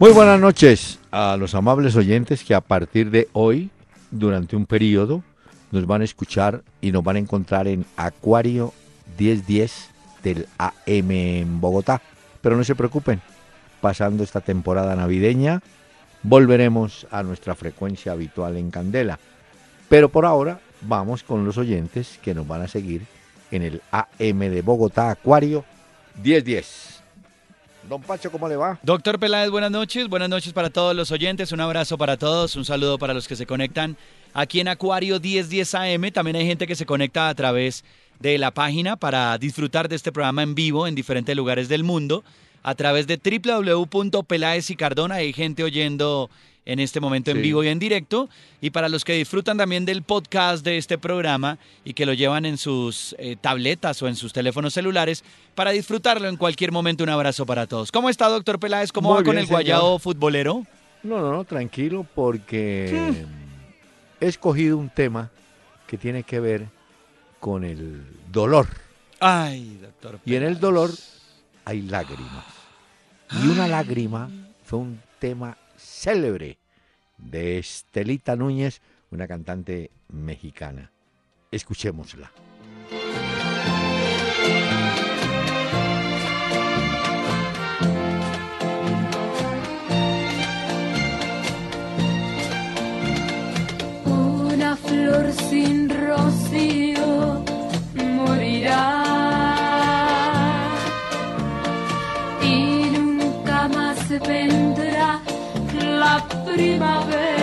Muy buenas noches a los amables oyentes que a partir de hoy, durante un periodo, nos van a escuchar y nos van a encontrar en Acuario 1010 del AM en Bogotá. Pero no se preocupen, pasando esta temporada navideña, volveremos a nuestra frecuencia habitual en Candela. Pero por ahora vamos con los oyentes que nos van a seguir en el AM de Bogotá, Acuario 1010. Don Pacho, ¿cómo le va? Doctor Peláez, buenas noches. Buenas noches para todos los oyentes. Un abrazo para todos. Un saludo para los que se conectan aquí en Acuario 1010 AM. También hay gente que se conecta a través de la página para disfrutar de este programa en vivo en diferentes lugares del mundo. A través de www.peláez y Cardona hay gente oyendo en este momento en vivo y en directo. Y para los que disfrutan también del podcast de este programa y que lo llevan en sus eh, tabletas o en sus teléfonos celulares, para disfrutarlo en cualquier momento, un abrazo para todos. ¿Cómo está, doctor Peláez? ¿Cómo Muy va con el guayao señor. futbolero? No, no, no, tranquilo, porque he escogido un tema que tiene que ver con el dolor. Ay, doctor Y en el dolor hay lágrimas. Y una lágrima fue un tema célebre de Estelita Núñez, una cantante mexicana. Escuchémosla. Primavera.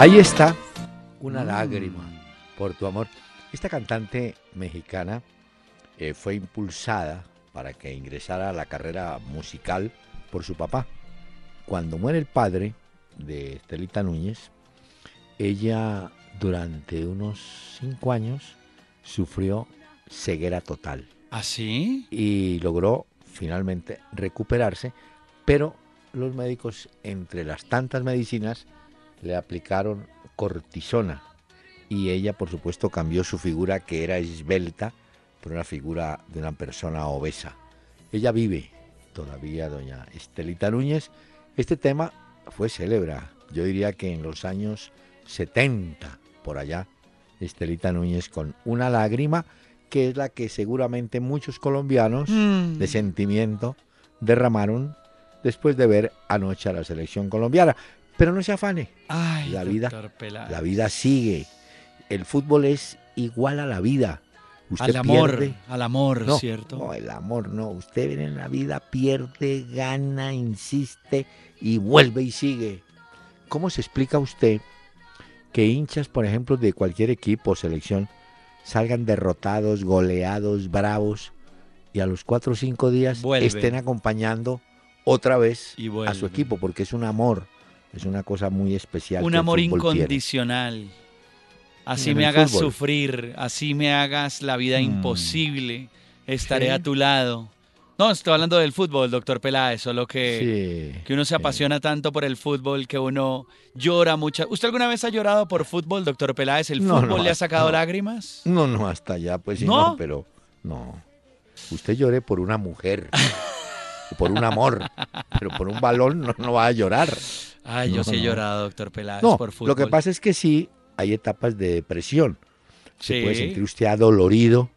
Ahí está, una lágrima por tu amor. Esta cantante mexicana eh, fue impulsada para que ingresara a la carrera musical por su papá. Cuando muere el padre de Estelita Núñez, ella durante unos cinco años sufrió ceguera total ¿Así? y logró finalmente recuperarse, pero los médicos, entre las tantas medicinas, le aplicaron cortisona y ella, por supuesto, cambió su figura, que era esbelta, por una figura de una persona obesa. Ella vive todavía, doña Estelita Núñez. Este tema fue célebre, yo diría que en los años 70, por allá, Estelita Núñez con una lágrima, que es la que seguramente muchos colombianos Mm. de sentimiento derramaron después de ver anoche a la selección colombiana. Pero no se afane, Ay, La vida- la vida sigue. El fútbol es igual a la vida. Usted al amor, al amor, No, ¿cierto? No, el amor no. Usted viene en la vida, pierde, gana, insiste y vuelve y sigue. ¿Cómo se explica usted que hinchas, por ejemplo, de cualquier equipo o selección salgan derrotados, goleados, bravos y a los cuatro o cinco días estén acompañando otra vez Y a su equipo? Porque es un amor, es una cosa muy especial. Un amor tiene. incondicional. Así me hagas fútbol. sufrir, así me hagas la vida Mm. imposible, estaré Sí. a tu lado. No, estoy hablando del fútbol, doctor Peláez, solo que, Sí, que uno se sí. apasiona tanto por el fútbol que uno llora mucho. ¿Usted alguna vez ha llorado por fútbol, doctor Peláez? ¿El No, fútbol no, le ha sacado no. lágrimas? No, no, hasta allá, pues sí, ¿No? no, pero no. Usted llore por una mujer, por un amor, pero por un balón no, no va a llorar. Ay, yo sí he llorado, doctor Peláez, No, por fútbol. lo que pasa es que sí, hay etapas de depresión. Se Sí. puede sentir usted adolorido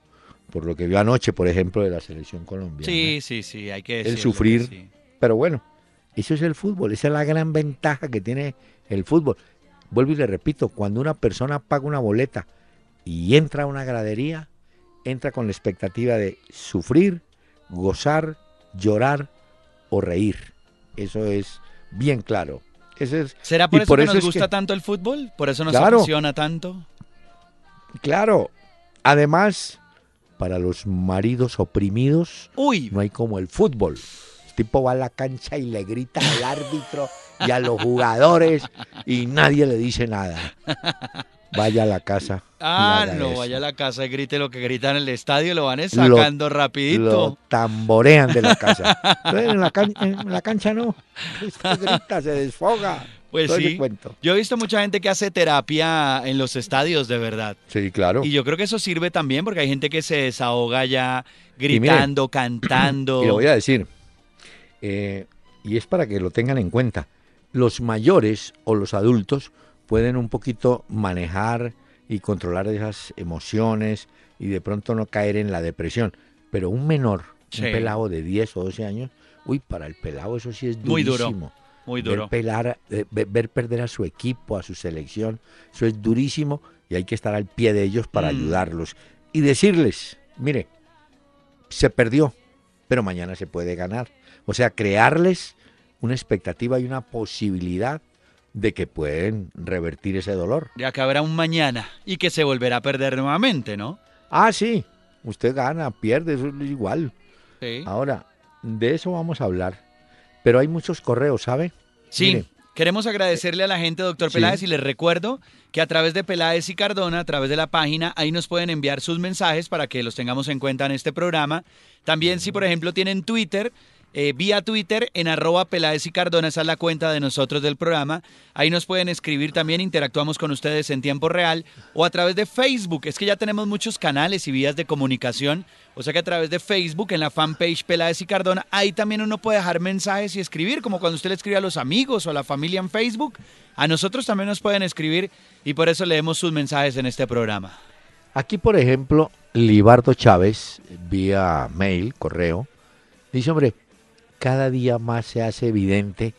por lo que vio anoche, por ejemplo, de la selección colombiana. Sí, sí, sí, hay que decirlo. sufrir. que sí. Pero bueno, eso es el fútbol, esa es la gran ventaja que tiene el fútbol. Vuelvo y le repito, cuando una persona paga una boleta y entra a una gradería, entra con la expectativa de sufrir, gozar, llorar o reír. Eso es bien claro. Ese es, ¿Será por eso por que eso nos gusta que- tanto el fútbol? ¿Por eso nos Claro. apasiona tanto? claro. Además, para los maridos oprimidos, Uy, no hay como el fútbol. El tipo va a la cancha y le grita al árbitro y a los jugadores y nadie le dice nada. Vaya a la casa. Ah, no, eso. vaya a la casa y grite lo que grita en el estadio, lo van Lo- sacando rapidito. Lo tamborean de la casa. Entonces, en, la can- en la cancha no. Usted grita, se desfoga. Pues Todo sí. cuento. Yo he visto mucha gente que hace terapia en los estadios, de verdad. Sí, claro. Y yo creo que eso sirve también porque hay gente que se desahoga ya gritando, cantando. Y voy a decir, eh, y es para que lo tengan en cuenta, los mayores o los adultos pueden un poquito manejar y controlar esas emociones y de pronto no caer en la depresión, pero un menor, Sí. un pelado de 10 o 12 años, uy, para el pelado eso sí es Muy duro, durísimo. Muy Ver, duro. pelar, eh, ve- ver perder a su equipo, a su selección, eso es durísimo y hay que estar al pie de ellos para Mm. ayudarlos y decirles, mire, se perdió, pero mañana se puede ganar. O sea, crearles una expectativa y una posibilidad de que pueden revertir ese dolor. De acá habrá un mañana y que se volverá a perder nuevamente, ¿no? Ah, sí, usted gana, pierde, eso es igual. Sí. Ahora, de eso vamos a hablar. Pero hay muchos correos, ¿sabe? Sí, Mire. queremos agradecerle a la gente, doctor Sí. Peláez, y les recuerdo que a través de Peláez y Cardona, a través de la página, ahí nos pueden enviar sus mensajes para que los tengamos en cuenta en este programa. También si, por ejemplo, tienen Twitter, eh, vía Twitter en arroba Peláez y Cardona, esa es la cuenta de nosotros del programa. Ahí nos pueden escribir también, interactuamos con ustedes en tiempo real o a través de Facebook. Es que ya tenemos muchos canales y vías de comunicación. O sea que a través de Facebook, en la fanpage Peláez y Cardona, ahí también uno puede dejar mensajes y escribir, como cuando usted le escribe a los amigos o a la familia en Facebook. A nosotros también nos pueden escribir y por eso leemos sus mensajes en este programa. Aquí, por ejemplo, Libardo Chávez, vía mail, correo, dice, hombre, cada día más se hace evidente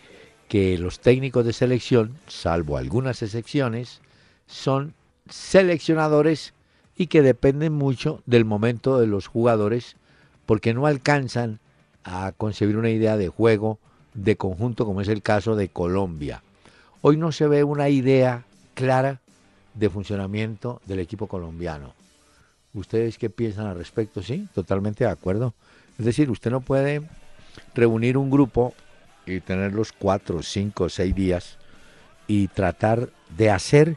que los técnicos de selección, salvo algunas excepciones, son seleccionadores y que dependen mucho del momento de los jugadores porque no alcanzan a concebir una idea de juego de conjunto como es el caso de Colombia. Hoy no se ve una idea clara de funcionamiento del equipo colombiano. ¿Ustedes qué piensan al respecto? Sí, totalmente de acuerdo. Es decir, usted no puede reunir un grupo y tenerlos cuatro, cinco, seis días y tratar de hacer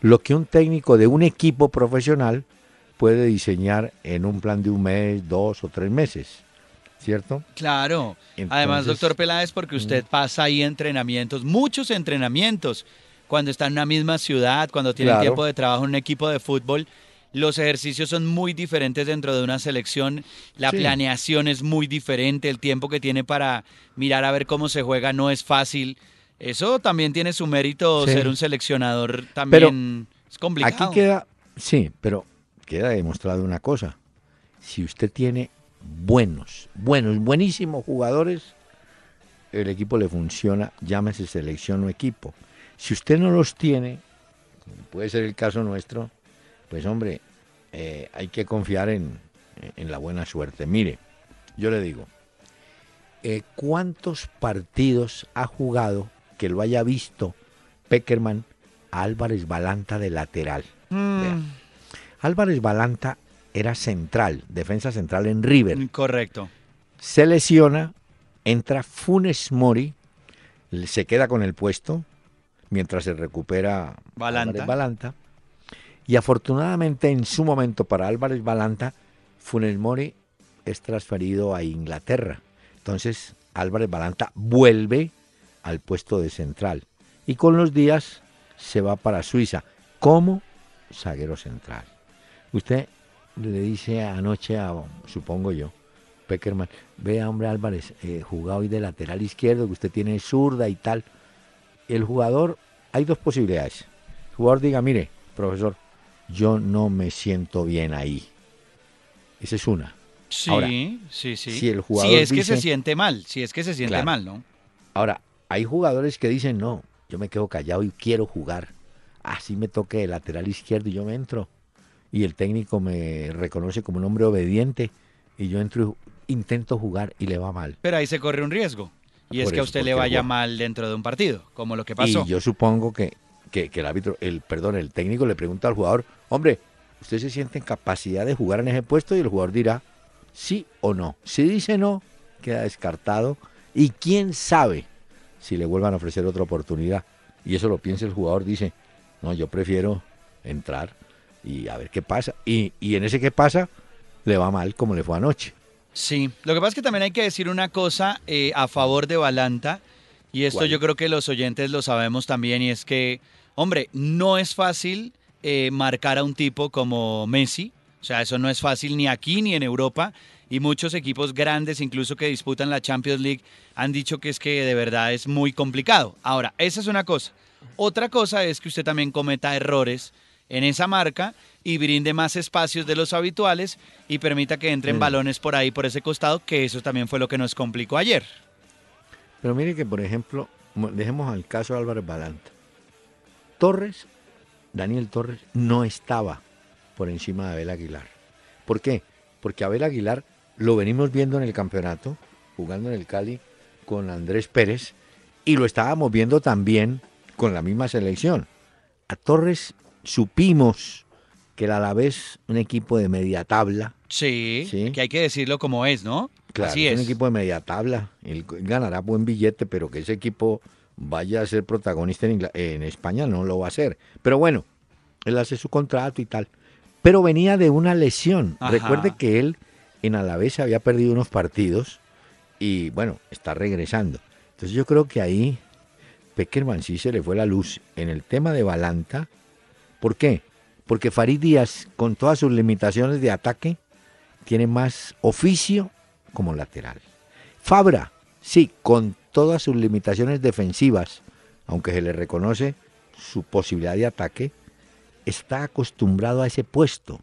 lo que un técnico de un equipo profesional puede diseñar en un plan de un mes, dos o tres meses. ¿Cierto? Claro. Además, doctor Peláez, porque usted pasa ahí entrenamientos, muchos entrenamientos, cuando está en una misma ciudad, cuando tiene Claro. tiempo de trabajo en un equipo de fútbol. Los ejercicios son muy diferentes dentro de una selección, la Sí. planeación es muy diferente, el tiempo que tiene para mirar a ver cómo se juega no es fácil. Eso también tiene su mérito, Sí. ser un seleccionador también es complicado. Aquí queda, sí, pero queda demostrado una cosa. Si usted tiene buenos, buenos, buenísimos jugadores, el equipo le funciona, llámese selección o equipo. Si usted no los tiene, como puede ser el caso nuestro, pues hombre, eh, hay que confiar en, la buena suerte. Mire, yo le digo, eh, ¿cuántos partidos ha jugado que lo haya visto Peckerman Álvarez Balanta de lateral? Mm. Álvarez Balanta era central, defensa central en River. Correcto. Se lesiona, entra Funes Mori, se queda con el puesto mientras se recupera Balanta. Balanta. Y afortunadamente en su momento para Álvarez Balanta, Funes Mori es transferido a Inglaterra. Entonces Álvarez Balanta vuelve al puesto de central y con los días se va para Suiza como zaguero central. Usted le dice anoche a, supongo yo, Peckerman, vea hombre Álvarez, eh, jugado hoy de lateral izquierdo, que usted tiene zurda y tal. El jugador, hay dos posibilidades. El jugador diga, mire, profesor, yo no me siento bien ahí. Esa es una. Sí, sí, sí. Si el jugador es que se siente mal, si es que se siente mal, ¿no? Ahora, hay jugadores que dicen, no, yo me quedo callado y quiero jugar. Así me toque de lateral izquierdo y yo me entro. Y el técnico me reconoce como un hombre obediente y yo entro y intento jugar y le va mal. Pero ahí se corre un riesgo. Y es que a usted le vaya mal dentro de un partido, como lo que pasó. Y yo supongo que, que, el árbitro, el perdón, el técnico le pregunta al jugador, hombre, ¿usted se siente en capacidad de jugar en ese puesto? Y el jugador dirá sí o no. Si dice no, queda descartado. Y quién sabe si le vuelvan a ofrecer otra oportunidad. Y eso lo piensa el jugador, dice, no, yo prefiero entrar y a ver qué pasa. Y, y en ese qué pasa, le va mal como le fue anoche. Sí, lo que pasa es que también hay que decir una cosa eh, a favor de Balanta, y esto yo creo que los oyentes lo sabemos también, y es que, hombre, no es fácil eh, marcar a un tipo como Messi, o sea, eso no es fácil ni aquí ni en Europa, y muchos equipos grandes, incluso que disputan la Champions League, han dicho que es que de verdad es muy complicado. Ahora, esa es una cosa. Otra cosa es que usted también cometa errores en esa marca y brinde más espacios de los habituales y permita que entren mm. balones por ahí, por ese costado, que eso también fue lo que nos complicó ayer. Pero mire que, por ejemplo, dejemos al caso de Álvaro Balanta. Torres, Daniel Torres, no estaba por encima de Abel Aguilar. ¿Por qué? Porque Abel Aguilar lo venimos viendo en el campeonato, jugando en el Cali con Andrés Pérez, y lo estábamos viendo también con la misma selección. A Torres supimos que el Alavés, un equipo de media tabla. Sí, que hay que decirlo como es, ¿no? Claro, Así es. un equipo de media tabla. Él ganará buen billete, pero que ese equipo vaya a ser protagonista en, en España no lo va a hacer. Pero bueno, él hace su contrato y tal. Pero venía de una lesión. Recuerde que él en Alavés había perdido unos partidos y bueno, está regresando. Entonces yo creo que ahí Peckerman sí se le fue la luz en el tema de Balanta. ¿Por qué? porque Farid Díaz, con todas sus limitaciones de ataque, tiene más oficio como lateral. Fabra, sí, con todas sus limitaciones defensivas, aunque se le reconoce su posibilidad de ataque, está acostumbrado a ese puesto.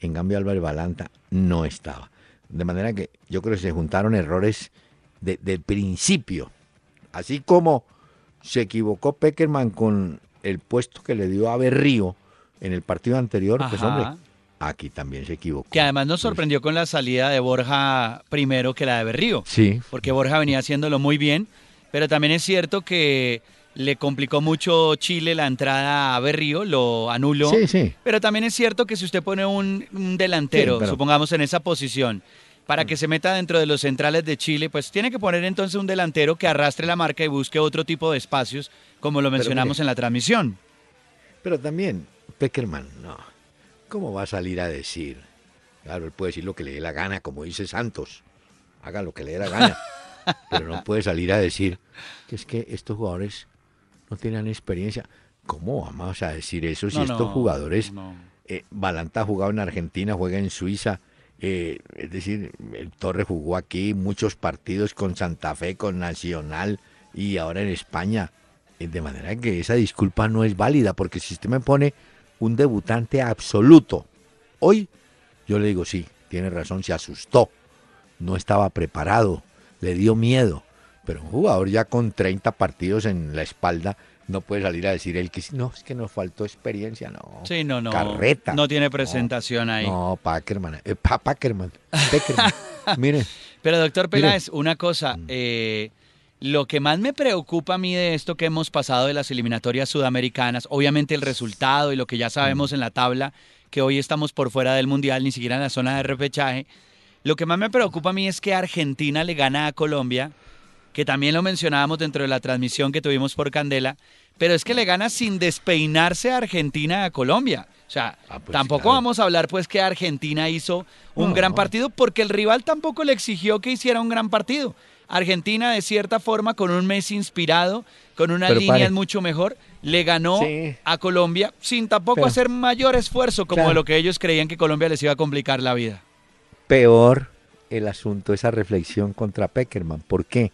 En cambio, Álvaro Balanta no estaba. De manera que yo creo que se juntaron errores de, del principio. Así como se equivocó Peckerman con el puesto que le dio a Berrío, en el partido anterior, pues hombre, aquí también se equivocó. Que además nos sorprendió con la salida de Borja primero que la de Berrío. Sí. Porque Borja venía haciéndolo muy bien, pero también es cierto que le complicó mucho Chile la entrada a Berrío, lo anuló. Sí, sí. Pero también es cierto que si usted pone un, delantero, supongamos en esa posición, para que se meta dentro de los centrales de Chile, pues tiene que poner entonces un delantero que arrastre la marca y busque otro tipo de espacios, como lo mencionamos en la transmisión. Pero también, Peckerman, no. ¿Cómo va a salir a decir? Claro, él puede decir lo que le dé la gana, como dice Santos. Haga lo que le dé la gana. pero no puede salir a decir que es que estos jugadores no tienen experiencia. ¿Cómo vamos a decir eso si estos jugadores... Eh, Balanta ha jugado en Argentina, juega en Suiza. Eh, es decir, el Torre jugó aquí muchos partidos con Santa Fe, con Nacional y ahora en España. Eh, de manera que esa disculpa no es válida, porque si usted me pone un debutante absoluto. Hoy yo le digo, sí, tiene razón, se asustó, no estaba preparado, le dio miedo, pero un jugador ya con 30 partidos en la espalda, no puede salir a decir él que no, es que nos faltó experiencia, no. Sí, no, no. Carreta. No tiene presentación ahí. No, Packerman. Eh, pa Packerman. Packerman. Mire. Pero doctor Peláez, una cosa, mm. eh, lo que más me preocupa a mí de esto que hemos pasado de las eliminatorias sudamericanas, obviamente el resultado y lo que ya sabemos mm. en la tabla, que hoy estamos por fuera del Mundial, ni siquiera en la zona de repechaje, lo que más me preocupa a mí es que Argentina le gana a Colombia que también lo mencionábamos dentro de la transmisión que tuvimos por Candela, pero es que le gana sin despeinarse a Argentina a Colombia. O sea, ah, pues tampoco vamos a hablar pues que Argentina hizo un gran partido porque el rival tampoco le exigió que hiciera un gran partido. Argentina de cierta forma con un mes inspirado, con una línea mucho mejor, le ganó a Colombia sin tampoco hacer mayor esfuerzo como lo que ellos creían que Colombia les iba a complicar la vida. Peor el asunto, esa reflexión contra Peckerman. ¿Por qué?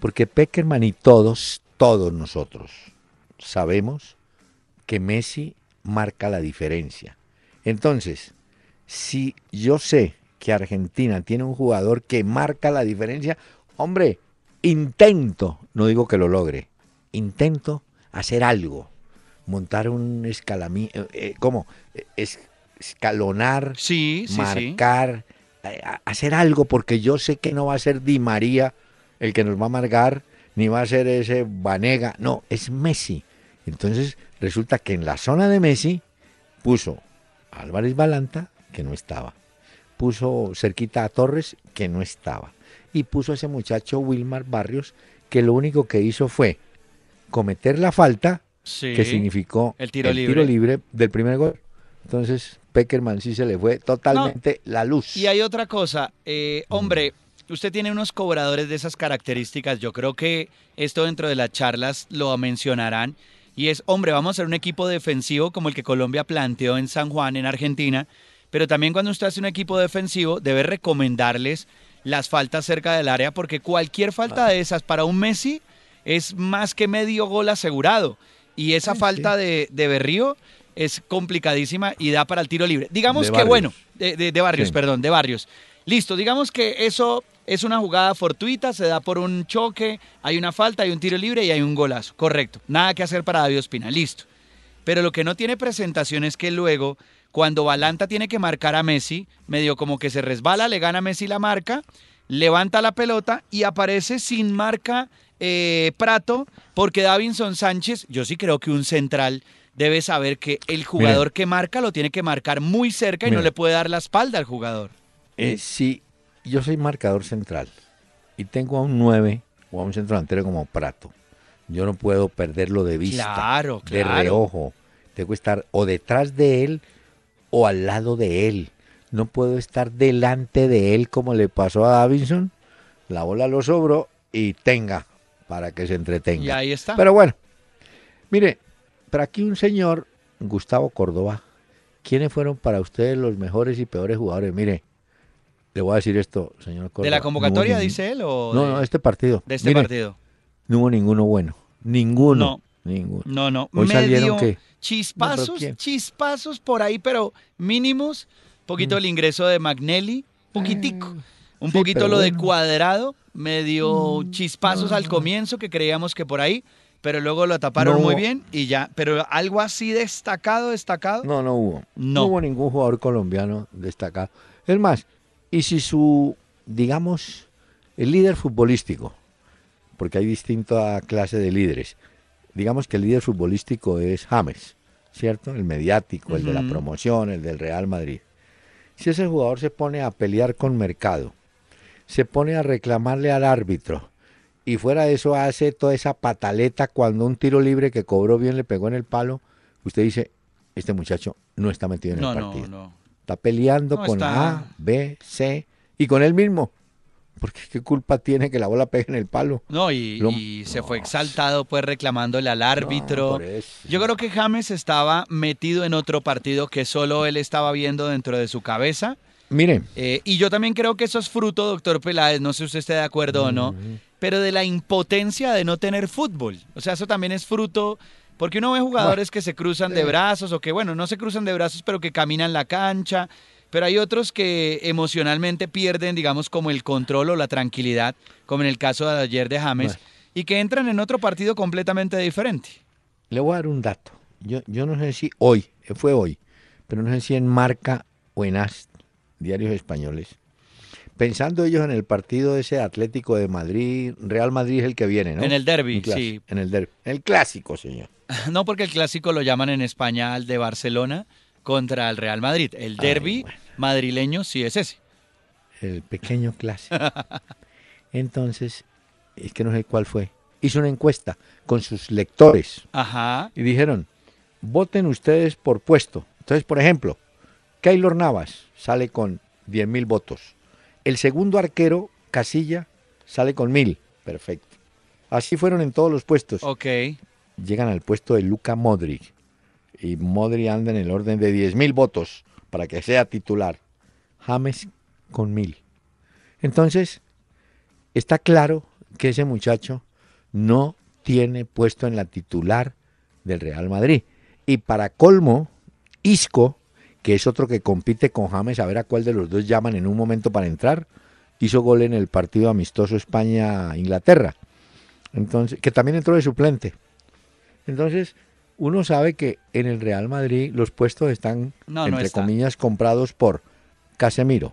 Porque Peckerman y todos, todos nosotros sabemos que Messi marca la diferencia. Entonces, si yo sé que Argentina tiene un jugador que marca la diferencia, hombre, intento, no digo que lo logre, intento hacer algo, montar un escalamín, eh, eh, ¿cómo? escalonar, sí, marcar, eh, hacer algo, porque yo sé que no va a ser Di María el que nos va a amargar, ni va a ser ese Vanega, no, es Messi. Entonces resulta que en la zona de Messi puso a Álvarez Balanta, que no estaba, puso cerquita a Torres, que no estaba, y puso a ese muchacho Wilmar Barrios, que lo único que hizo fue cometer la falta, que significó el, tiro, libre. del primer gol. Entonces, Peckerman sí se le fue totalmente la luz. Y hay otra cosa, eh, hombre, usted tiene unos cobradores de esas características. Yo creo que esto dentro de las charlas lo mencionarán. Y es, hombre, vamos a ser un equipo defensivo como el que Colombia planteó en San Juan, en Argentina. Pero también cuando usted hace un equipo defensivo, debe recomendarles las faltas cerca del área, porque cualquier falta de esas para un Messi es más que medio gol asegurado. Y esa falta de, de Berrío es complicadísima y da para el tiro libre. Digamos que, bueno, de, Barrios, perdón, de Barrios. Listo, digamos que eso es una jugada fortuita, se da por un choque, hay una falta, hay un tiro libre y hay un golazo. Correcto. Nada que hacer para David Ospina. Listo. Pero lo que no tiene presentación es que luego, cuando Balanta tiene que marcar a Messi, medio como que se resbala, le gana a Messi la marca, levanta la pelota y aparece sin marca eh, Prato, porque Davinson Sánchez, yo sí creo que un central debe saber que el jugador que marca lo tiene que marcar muy cerca y no le puede dar la espalda al jugador. Eh, sí yo soy marcador central y tengo a un 9 o a un centro delantero como Prato, yo no puedo perderlo de vista, claro, de reojo. Tengo que estar o detrás de él o al lado de él. No puedo estar delante de él como le pasó a Davinson. La bola lo sobró y tenga para que se entretenga. Y ahí está. Pero bueno, mire, para aquí un señor, Gustavo Córdoba, ¿quiénes fueron para ustedes los mejores y peores jugadores? Mire, le voy a decir esto, señor ¿De la convocatoria, dice él? O no, no, este partido. De este partido. No hubo ninguno bueno. Ninguno. No, ninguno. No, no. Hoy salieron que... Chispazos, chispazos por ahí, pero mínimos. Un poquito mm. el ingreso de Magnelli, poquitico. Eh, un poquito lo de cuadrado, medio mm, chispazos al comienzo que creíamos que por ahí, pero luego lo taparon muy bien y ya. Pero algo así destacado, destacado. No, no hubo. No. no hubo ningún jugador colombiano destacado. Es más, y si su, digamos, el líder futbolístico, porque hay distinta clase de líderes, digamos que el líder futbolístico es James, ¿cierto? El mediático, el de la promoción, el del Real Madrid. Si ese jugador se pone a pelear con Mercado, se pone a reclamarle al árbitro, y fuera de eso hace toda esa pataleta cuando un tiro libre que cobró bien le pegó en el palo, usted dice, este muchacho no está metido en el partido. No, no. Está peleando con A, B, C y con él mismo. Porque qué culpa tiene que la bola pegue en el palo. No, y, se fue exaltado pues reclamándole al árbitro. Yo creo que James estaba metido en otro partido que solo él estaba viendo dentro de su cabeza. Miren. Eh, y yo también creo que eso es fruto, doctor Peláez, no sé si usted está de acuerdo o no, pero de la impotencia de no tener fútbol. O sea, eso también es fruto porque uno ve jugadores que se cruzan de brazos o que, bueno, no se cruzan de brazos, pero que caminan la cancha. Pero hay otros que emocionalmente pierden, digamos, como el control o la tranquilidad, como en el caso de ayer de James. y que entran en otro partido completamente diferente. Le voy a dar un dato. Yo, yo no sé si hoy, eh, fue hoy, pero no sé si en Marca o en AS, diarios españoles, pensando ellos en el partido ese Atlético de Madrid, Real Madrid es el que viene, ¿no? En el derby, sí. En el derby. El clásico, señor. No porque el clásico lo llaman en España al de Barcelona contra el Real Madrid. El derby bueno. madrileño sí es ese. El pequeño clásico. Entonces, es que no sé cuál fue. Hizo una encuesta con sus lectores Ajá. y dijeron, voten ustedes por puesto. Entonces, por ejemplo, Keylor Navas sale con 10 mil votos. El segundo arquero, Casilla, sale con mil. Perfecto. Así fueron en todos los puestos. Ok. Llegan al puesto de Luca Modric. Y Modric anda en el orden de 10 mil votos para que sea titular. James con mil. Entonces, está claro que ese muchacho no tiene puesto en la titular del Real Madrid. Y para colmo, Isco, que es otro que compite con James, a ver a cuál de los dos llaman en un momento para entrar, hizo gol en el partido amistoso España-Inglaterra. Entonces, que también entró de suplente. Entonces, uno sabe que en el Real Madrid los puestos están, No, no entre está. comillas, comprados por Casemiro,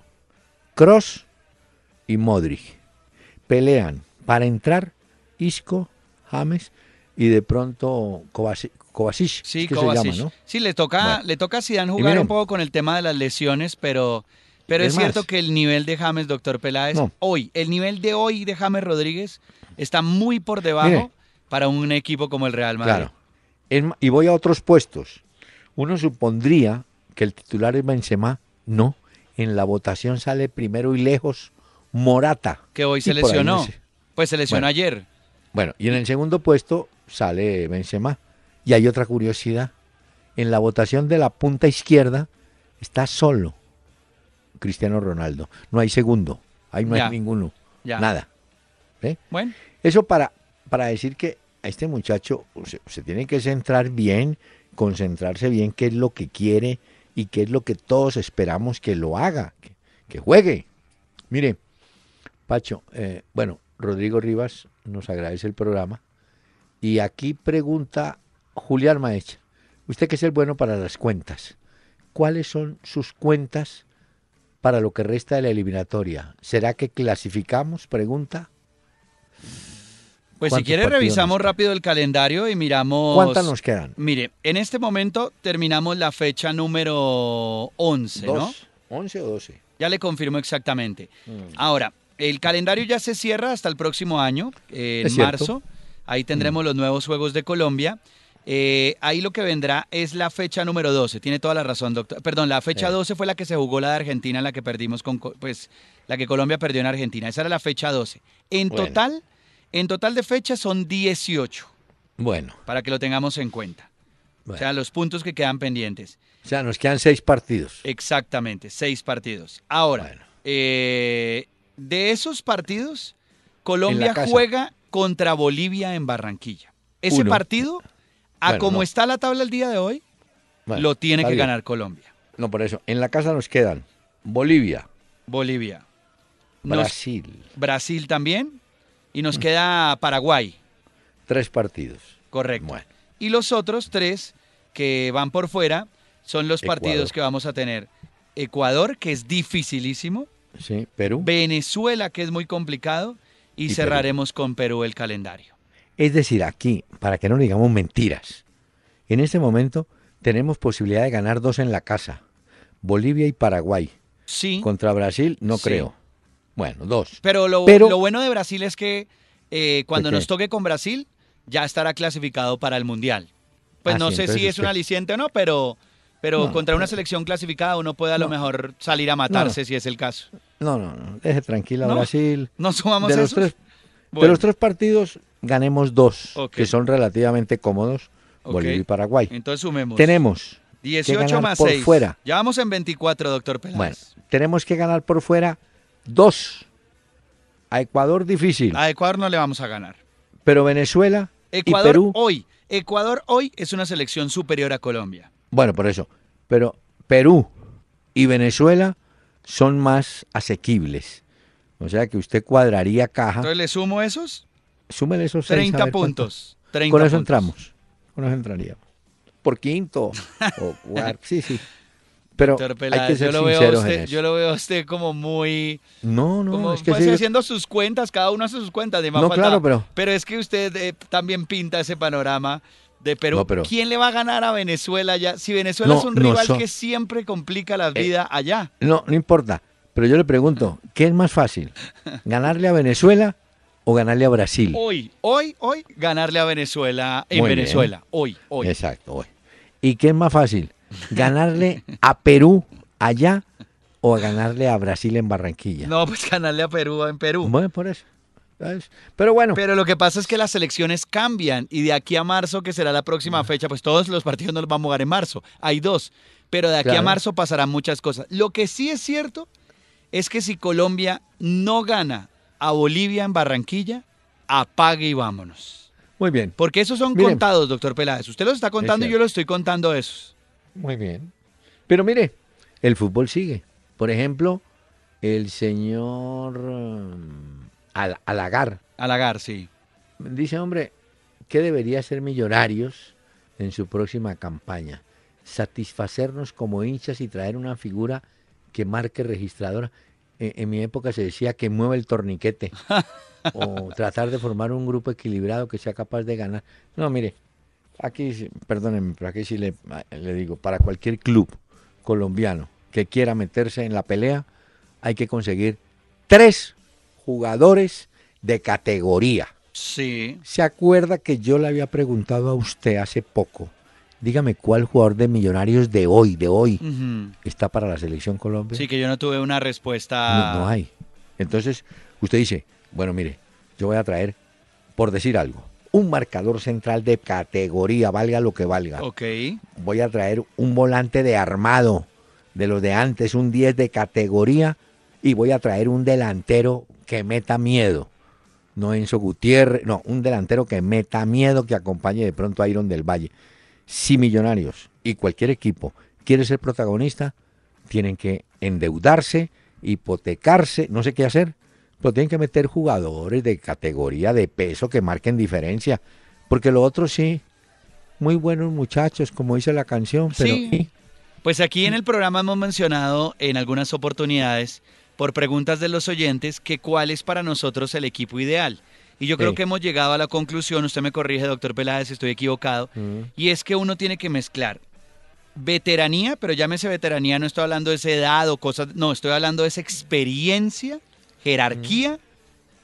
Cross y Modric. Pelean para entrar Isco, James y de pronto Kovacic, Kovacic, Sí, que Kovacic. se llama, ¿no? Sí, le toca, Bueno. le toca a Zidane jugar miren. un poco con el tema de las lesiones, pero, pero es, Es cierto que el nivel de James, doctor Peláez, No. hoy, el nivel de hoy de James Rodríguez está muy por debajo para un equipo como el Real Madrid. Claro. Y voy a otros puestos. Uno supondría que el titular es Benzema. No. En la votación sale primero y lejos Morata. Que hoy se lesionó. no sé. Pues se lesionó Bueno. ayer. Bueno, y en el segundo puesto sale Benzema. Y hay otra curiosidad. En la votación de la punta izquierda está solo Cristiano Ronaldo. No hay segundo. Ahí no Ya. hay ninguno. Ya. Nada. ¿Ve? Bueno, Eso para, para decir que a este muchacho se, tiene que centrar bien, concentrarse bien qué es lo que quiere y qué es lo que todos esperamos que lo haga, que, que juegue. Mire, Pacho, eh, bueno, Rodrigo Rivas nos agradece el programa y aquí pregunta Julián Maecha, usted que es el bueno para las cuentas, ¿cuáles son sus cuentas para lo que resta de la eliminatoria? ¿Será que clasificamos? Pregunta. Pues si ¿Cuántos quiere revisamos rápido el calendario y miramos... ¿Cuántas nos quedan? Mire, en este momento terminamos la fecha número 11, ¿no? ¿Dos? ¿11 o 12? Ya le confirmo exactamente. Mm. Ahora, el calendario ya se cierra hasta el próximo año, eh, en. Mm. marzo. Ahí tendremos los nuevos Juegos de Colombia. Eh, ahí lo que vendrá es la fecha número 12. Tiene toda la razón, doctor. Perdón, la fecha Sí. 12 fue la que se jugó la de Argentina, la que perdimos con, Co- pues, la que Colombia perdió en Argentina. Esa era la fecha 12. En Bueno. total, en total de fechas son 18, Bueno, para que lo tengamos en cuenta. bueno. O sea, los puntos que quedan pendientes. O sea, nos quedan seis partidos. Exactamente, seis partidos. Ahora, Bueno. eh, de esos partidos, Colombia juega contra Bolivia en Barranquilla. Ese Uno. partido, a Bueno, como no. está la tabla el día de hoy, lo tiene que bien. ganar Colombia. No, por eso. En la casa nos quedan Bolivia, Bolivia. Nos- Brasil, Brasil también. Y nos queda Paraguay, tres partidos. correcto. Bueno, Y los otros tres que van por fuera son los Ecuador. partidos que vamos a tener. Ecuador, que es dificilísimo. sí, Perú. Venezuela, que es muy complicado, y, Y Perú. cerraremos con Perú el calendario. Es decir, aquí, para que no digamos mentiras, en este momento tenemos posibilidad de ganar dos en la casa. Bolivia y Paraguay. Sí, Contra Brasil, no Sí. creo. Bueno, dos. pero lo, pero- lo bueno de Brasil es que eh, cuando nos toque con Brasil, ya estará clasificado para el Mundial. Pues Ah, no sí, sé si es un aliciente o no, pero, pero No, contra una selección clasificada uno puede a lo No. mejor salir a matarse si es el caso. No, no, no. Deje tranquila ¿No? Brasil. ¿No sumamos De los, eso? tres, de los tres partidos, ganemos dos, Ok. que son relativamente cómodos. Bolivia y Paraguay. entonces sumemos. Tenemos 18 ganar más por 6. fuera. Ya vamos en 24, doctor Peláez. Bueno, tenemos que ganar por fuera dos. A Ecuador difícil, A Ecuador no le vamos a ganar. pero Venezuela Ecuador y Perú, hoy. Ecuador hoy es una selección superior a Colombia. bueno, por eso, pero Perú y Venezuela son más asequibles. O sea que usted cuadraría caja. Entonces le sumo esos. súmele esos seis. 30 a ver cuánto. puntos. 30 Con eso puntos. entramos. Con eso entraríamos. Por quinto o cuarto. Sí, sí. Pero hay que ser yo, lo veo a usted, yo lo veo a usted como muy... No, no, como es que pues, sí, haciendo sus cuentas, cada uno hace sus cuentas. De No, claro, pero- Pero es que usted eh, también pinta ese panorama de Perú. No, pero- ¿Quién le va a ganar a Venezuela allá? Si Venezuela No, es un no rival son- que siempre complica la Eh, vida allá. No, no importa. Pero yo le pregunto, ¿qué es más fácil? ¿Ganarle a Venezuela o ganarle a Brasil? Hoy, hoy, hoy, ganarle a Venezuela en Muy bien. Venezuela. Hoy, hoy. Exacto. hoy. ¿Y qué es más fácil? ¿Ganarle a Perú allá o ganarle a Brasil en Barranquilla? No, pues ganarle a Perú en Perú. Bueno, por eso. Pero bueno, Pero lo que pasa es que las elecciones cambian y de aquí a marzo, que será la próxima fecha, pues todos los partidos no los vamos a jugar en marzo. Hay dos. Pero de aquí a marzo pasarán muchas cosas. Lo que sí es cierto es que si Colombia no gana a Bolivia en Barranquilla, apague y vámonos. muy bien. Porque esos son contados, doctor Peláez. Usted los está contando y yo los estoy contando esos. Muy bien. Pero mire, el fútbol sigue. Por ejemplo, el señor um, Al- Alagar Halagar, sí. dice, hombre, ¿qué debería hacer Millonarios en su próxima campaña? Satisfacernos como hinchas y traer una figura que marque registradora. En, en mi época se decía que mueve el torniquete. o tratar de formar un grupo equilibrado que sea capaz de ganar. No, mire, aquí, perdónenme, pero aquí sí le, le digo, para cualquier club colombiano que quiera meterse en la pelea, hay que conseguir tres jugadores de categoría. Sí. ¿Se acuerda que yo le había preguntado a usted hace poco? Dígame cuál jugador de Millonarios de hoy, de hoy, está para la selección Colombia. Sí, que yo no tuve una respuesta. No, no hay. Entonces, usted dice, bueno, mire, yo voy a traer, por decir algo, un marcador central de categoría, valga lo que valga. Ok. Voy a traer un volante de armado, de los de antes, un 10 de categoría, y voy a traer un delantero que meta miedo. No Enzo Gutiérrez, no, un delantero que meta miedo, que acompañe de pronto a Iron del Valle. Si Millonarios y cualquier equipo quiere ser protagonista, tienen que endeudarse, hipotecarse, no sé qué hacer, pero tienen que meter jugadores de categoría, de peso, que marquen diferencia. Porque lo otro sí, muy buenos muchachos, como dice la canción, pero Sí. Pues aquí en el programa hemos mencionado en algunas oportunidades, por preguntas de los oyentes, que cuál es para nosotros el equipo ideal. Y yo creo Sí. que hemos llegado a la conclusión, usted me corrige, doctor Peláez, si estoy equivocado, Mm. y es que uno tiene que mezclar veteranía, pero llámese veteranía, no estoy hablando de esa edad o cosas, no, estoy hablando de esa experiencia, jerarquía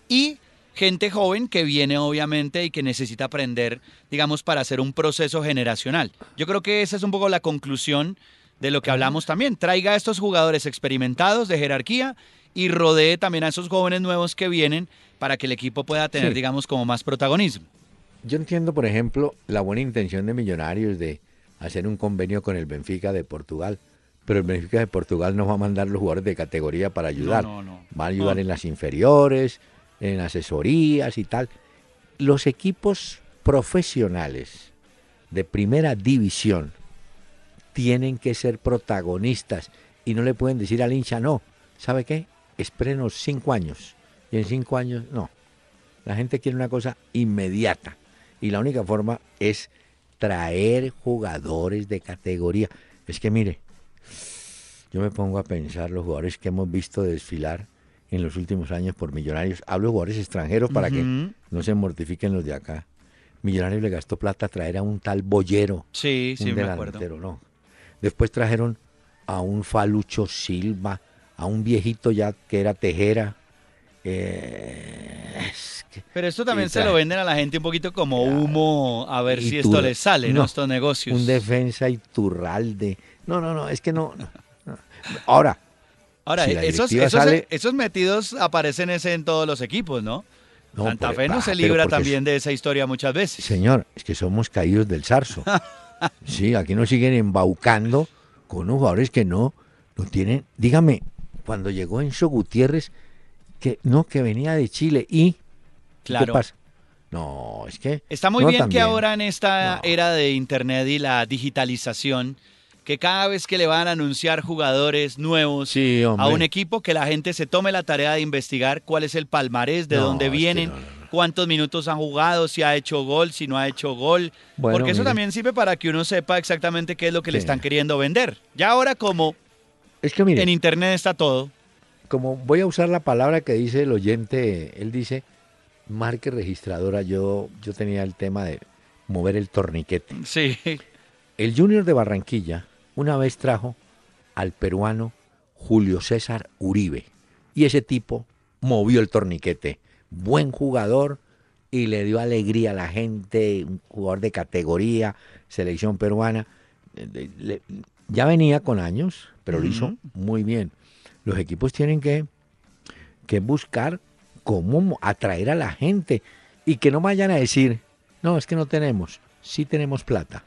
y gente joven que viene obviamente y que necesita aprender, digamos, para hacer un proceso generacional. Yo creo que esa es un poco la conclusión de lo que hablamos también. Traiga a estos jugadores experimentados de jerarquía y rodee también a esos jóvenes nuevos que vienen para que el equipo pueda tener, Sí. digamos, como más protagonismo. Yo entiendo, por ejemplo, la buena intención de Millonarios de hacer un convenio con el Benfica de Portugal, pero el Benfica de Portugal no va a mandar los jugadores de categoría para ayudar. no, no. Va a ayudar No. en las inferiores, en asesorías y tal. Los equipos profesionales de primera división tienen que ser protagonistas y no le pueden decir al hincha, no, ¿sabe qué? Espérenos cinco años. Y en cinco años, no. La gente quiere una cosa inmediata. Y la única forma es traer jugadores de categoría. Es que mire, yo me pongo a pensar los jugadores que hemos visto desfilar en los últimos años por Millonarios. Hablo de jugadores extranjeros para que no se mortifiquen los de acá. Millonarios le gastó plata a traer a un tal Bollero, Sí, sí, un me acuerdo. delantero, no. Después trajeron a un Falucho Silva, a un viejito ya que era Tejera. Eh, es que- Pero esto también Y se lo venden a la gente un poquito como humo, a ver Y si esto les sale, ¿no? no, Estos negocios. un defensa Iturralde. No, no, no, es que no. Ahora, Ahora, si esos, directiva esos, sale- esos metidos aparecen ese en todos los equipos, ¿no? No, Santa por- Fe no ah, se libra también de esa historia muchas veces. Señor, es que somos caídos del zarzo. Sí, aquí nos siguen embaucando con unos jugadores que no, no tienen. Dígame, cuando llegó Enzo Gutiérrez, que no, que venía de Chile y. Claro. ¿Qué pasa? No, es que. Está muy no, bien que ahora en esta No. era de Internet y la digitalización, que cada vez que le van a anunciar jugadores nuevos Sí, a un equipo, que la gente se tome la tarea de investigar cuál es el palmarés, de No, dónde vienen, no, cuántos minutos han jugado, si ha hecho gol, si no ha hecho gol. porque eso también sirve para que uno sepa exactamente qué es lo que le están queriendo vender. Ya ahora como es que mire, en internet está todo. Como voy a usar la palabra que dice el oyente, él dice marque registradora, yo, yo tenía el tema de mover el torniquete. Sí. El Junior de Barranquilla una vez trajo al peruano Julio César Uribe y ese tipo movió el torniquete. Buen jugador y le dio alegría a la gente, un jugador de categoría, selección peruana. ya venía con años, pero lo hizo muy bien. Los equipos tienen que, que buscar cómo atraer a la gente y que no vayan a decir, no, es que no tenemos, sí tenemos plata,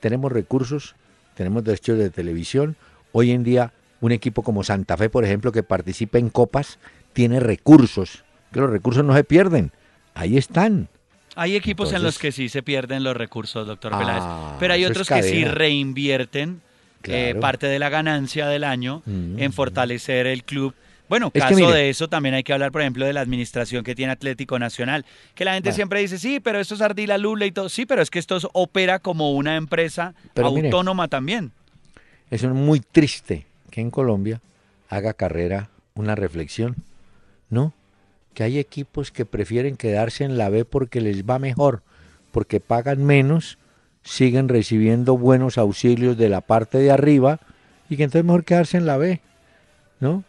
tenemos recursos, tenemos derechos de televisión. Hoy en día un equipo como Santa Fe, por ejemplo, que participa en copas, tiene recursos, que los recursos no se pierden, ahí están. Hay equipos en los que sí se pierden los recursos, doctor ah, pero hay otros que sí reinvierten eh, parte de la ganancia del año mm. en fortalecer el club bueno, caso de eso también hay que hablar, por ejemplo, de la administración que tiene Atlético Nacional, que la gente siempre dice, sí, pero esto es Ardila Lula y todo, sí, pero es que esto opera como una empresa autónoma también. Eso es muy triste que en Colombia haga carrera una reflexión, ¿no? Que hay equipos que prefieren quedarse en la B porque les va mejor, porque pagan menos, siguen recibiendo buenos auxilios de la parte de arriba y que entonces es mejor quedarse en la B, ¿no?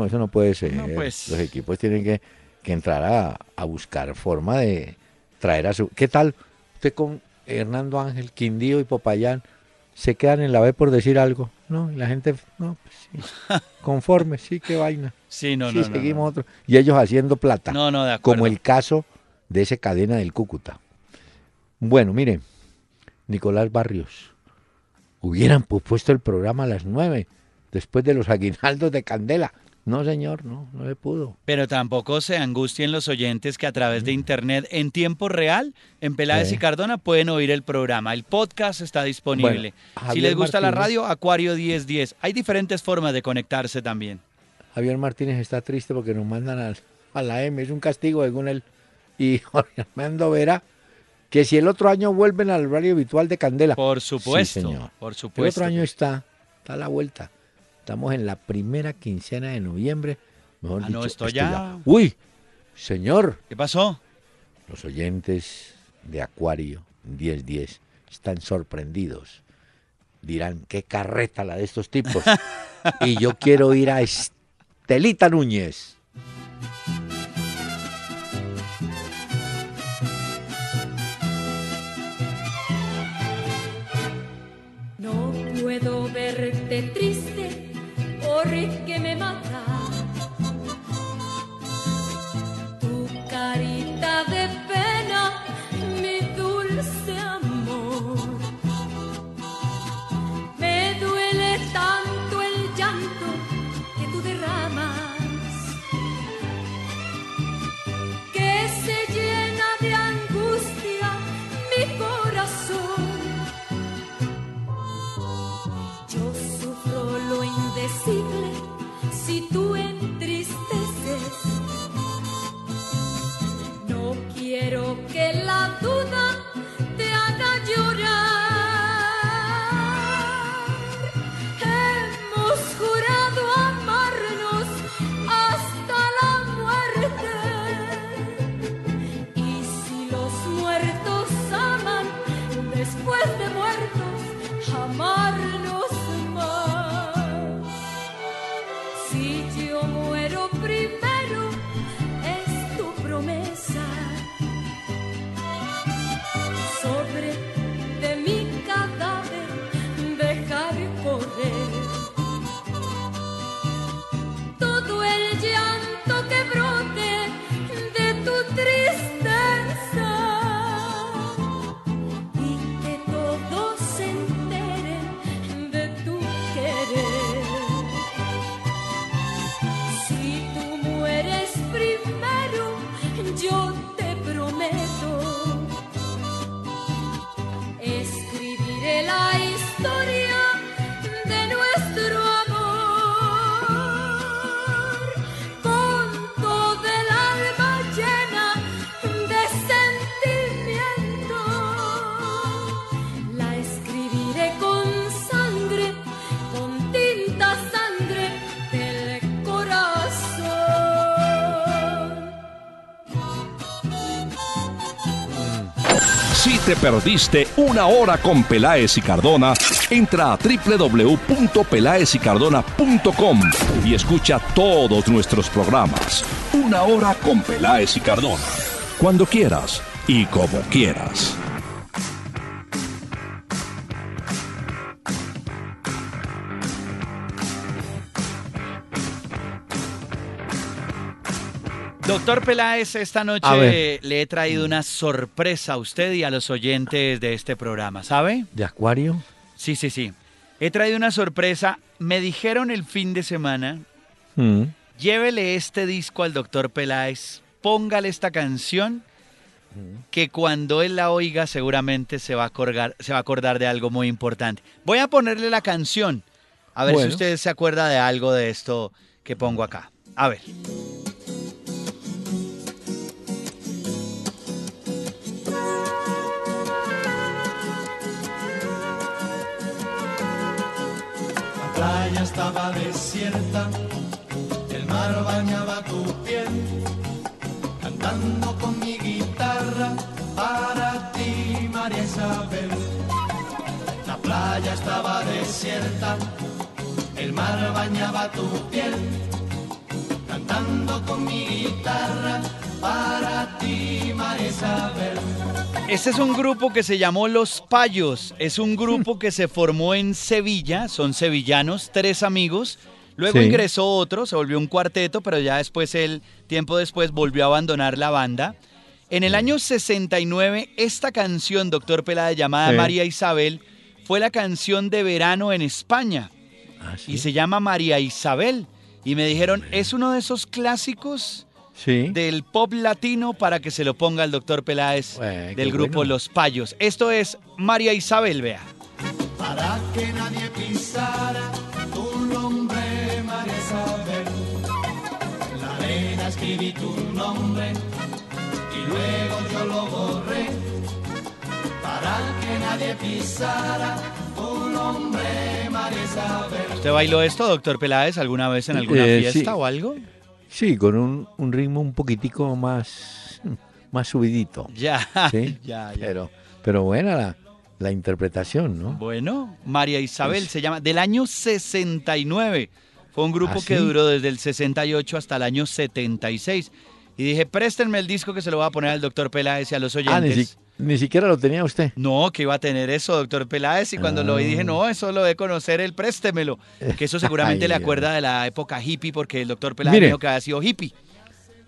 No, eso no puede ser. Pues. Los equipos tienen que, entrar a, buscar forma de traer a su... ¿Qué tal usted con Hernando Ángel, Quindío y Popayán se quedan en la B por decir algo? No, y la gente, no, pues sí, conforme, sí, qué vaina. Sí, no, sí, seguimos otro. Y ellos haciendo plata. No, no, de acuerdo. Como el caso de ese cadena del Cúcuta. Bueno, mire, Nicolás Barrios, hubieran puesto el programa a las nueve, después de los aguinaldos de Candela. No, señor, no, no le pudo. Pero tampoco se angustien los oyentes que a través de internet en tiempo real, en Peláez y Cardona, pueden oír el programa. El podcast está disponible. si les gusta la radio, Acuario 1010. Hay diferentes formas de conectarse también. Javier Martínez está triste porque nos mandan a, la M. Es un castigo, según él. Y Jorge Armando Vera, que si el otro año vuelven al radio habitual de Candela. Por supuesto, señor. por supuesto. El otro año está, está a la vuelta. Estamos en la primera quincena de noviembre. Mejor ah, no, esto ya... Uy, señor. ¿Qué pasó? Los oyentes de Acuario 1010 están sorprendidos. Dirán, qué carreta la de estos tipos. y yo quiero ir a Estelita Núñez. No puedo verte triste que Si te perdiste una hora con Peláez y Cardona, entra a www.pelaezicardona.com y escucha todos nuestros programas. Una hora con Peláez y Cardona. Cuando quieras y como quieras. Doctor Peláez, esta noche le he traído una sorpresa a usted y a los oyentes de este programa, ¿sabe? ¿De Acuario? Sí, sí, sí. He traído una sorpresa. Me dijeron el fin de semana, Mm. llévele este disco al doctor Peláez, póngale esta canción, que cuando él la oiga seguramente se va, a acordar, se va a acordar de algo muy importante. Voy a ponerle la canción, a ver Bueno. si usted se acuerda de algo de esto que pongo acá. A ver. Playa estaba desierta, el mar bañaba tu piel, cantando con mi guitarra para ti, María Isabel. La playa estaba desierta, el mar bañaba tu piel, cantando con mi guitarra para ti, María Isabel. Este es un grupo que se llamó Los Payos. Es un grupo que se formó en Sevilla. Son sevillanos, tres amigos. Luego Sí. ingresó otro, se volvió un cuarteto, pero ya después él, tiempo después, volvió a abandonar la banda. En el año 69, esta canción, Doctor Pelada, llamada Sí. María Isabel, fue la canción de verano en España. Ah, sí. Y se llama María Isabel. Y me dijeron, es uno de esos clásicos Sí. del pop latino para que se lo ponga el doctor Peláez Bueno, del grupo bueno. Los Payos. Esto es María Isabel, vea. para que nadie pisara tu nombre, María Isabel. En la arena escribí tu nombre y luego yo lo borré para que nadie pisara tu nombre, María Isabel. ¿Usted bailó esto, doctor Peláez, alguna vez en alguna Eh, fiesta sí. o algo? Sí, con un, un ritmo un poquitico más, más subidito. Ya, Sí, ya, ya. Pero, pero buena la, la interpretación, ¿no? Bueno, María Isabel Pues- se llama, del año 69. Fue un grupo ¿Ah, que sí? duró desde el 68 hasta el año 76. Y dije, préstenme el disco que se lo voy a poner al doctor Peláez y a los oyentes. Ah, ni, si- ni siquiera lo tenía usted. No, que iba a tener eso, doctor Peláez. Y cuando lo oí dije, no, eso lo de conocer, el préstemelo. Que eso seguramente Ay, le acuerda de la época hippie, porque el doctor Peláez Mire. dijo que había sido hippie.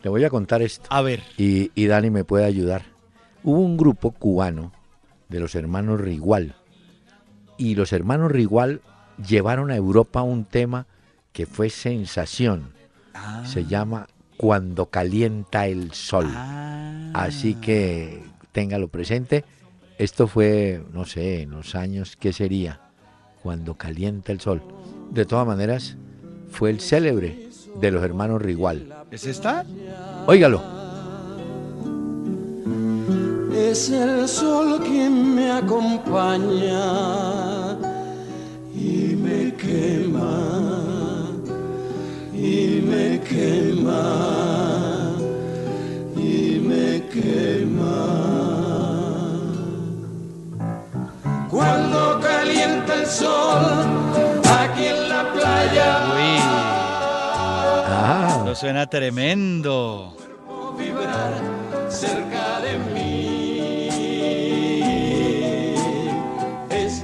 Le voy a contar esto. A ver. Y, y Dani me puede ayudar. Hubo un grupo cubano de los hermanos Rigual. Y los hermanos Rigual llevaron a Europa un tema que fue sensación. Ah. Se llama Cuando calienta el sol. Ah. Así que téngalo presente. Esto fue, no sé, en los años, ¿qué sería? Cuando calienta el sol. De todas maneras, fue el célebre de los hermanos Rigual. ¿Es esta? Óigalo. Es el sol quien me acompaña y me quema, y me quema, quema. Cuando calienta el sol aquí en la playa, Uy, Ah, eso suena tremendo. vibrar cerca de mí. Es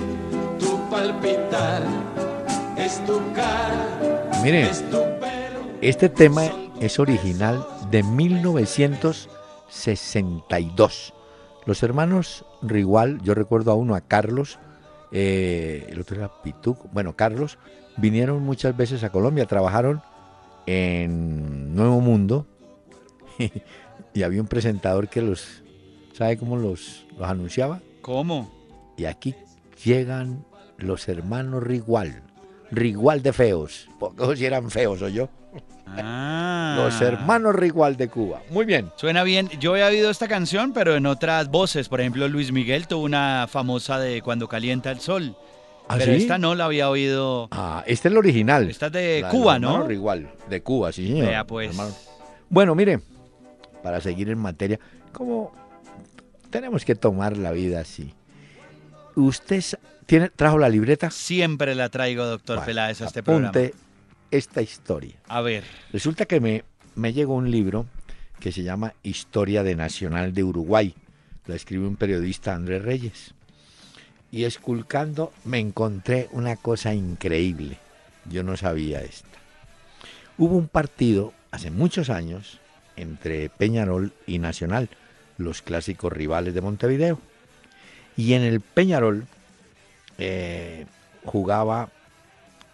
tu palpitar, es tu cara, mire, es tu pelo. este tema es original de 1962. Los hermanos Rigual, yo recuerdo a uno, a Carlos, eh, el otro era Pituco, bueno, Carlos, vinieron muchas veces a Colombia, trabajaron en Nuevo Mundo y había un presentador que los, ¿sabe cómo los, los anunciaba? ¿Cómo? Y aquí llegan los hermanos Rigual, Rigual de feos, porque si eran feos o yo. Ah. Los hermanos Rigual de Cuba. Muy bien. Suena bien. Yo había oído esta canción, pero en otras voces. Por ejemplo, Luis Miguel tuvo una famosa de Cuando calienta el sol. ¿Ah, pero sí? esta no la había oído. Ah, este es el original. Esta es de La Cuba, los ¿no? hermanos Rigual, de Cuba, sí, señor. Vea, pues. Hermano. Bueno, mire, para seguir en materia, como tenemos que tomar la vida así. ¿Usted tiene, trajo la libreta? Siempre la traigo, doctor Peláez, a este apunte programa. Esta historia. A ver. Resulta que me, me llegó un libro que se llama Historia de Nacional de Uruguay. Lo escribe un periodista, Andrés Reyes. Y esculcando me encontré una cosa increíble. Yo no sabía esta. Hubo un partido hace muchos años entre Peñarol y Nacional, los clásicos rivales de Montevideo. Y en el Peñarol eh, jugaba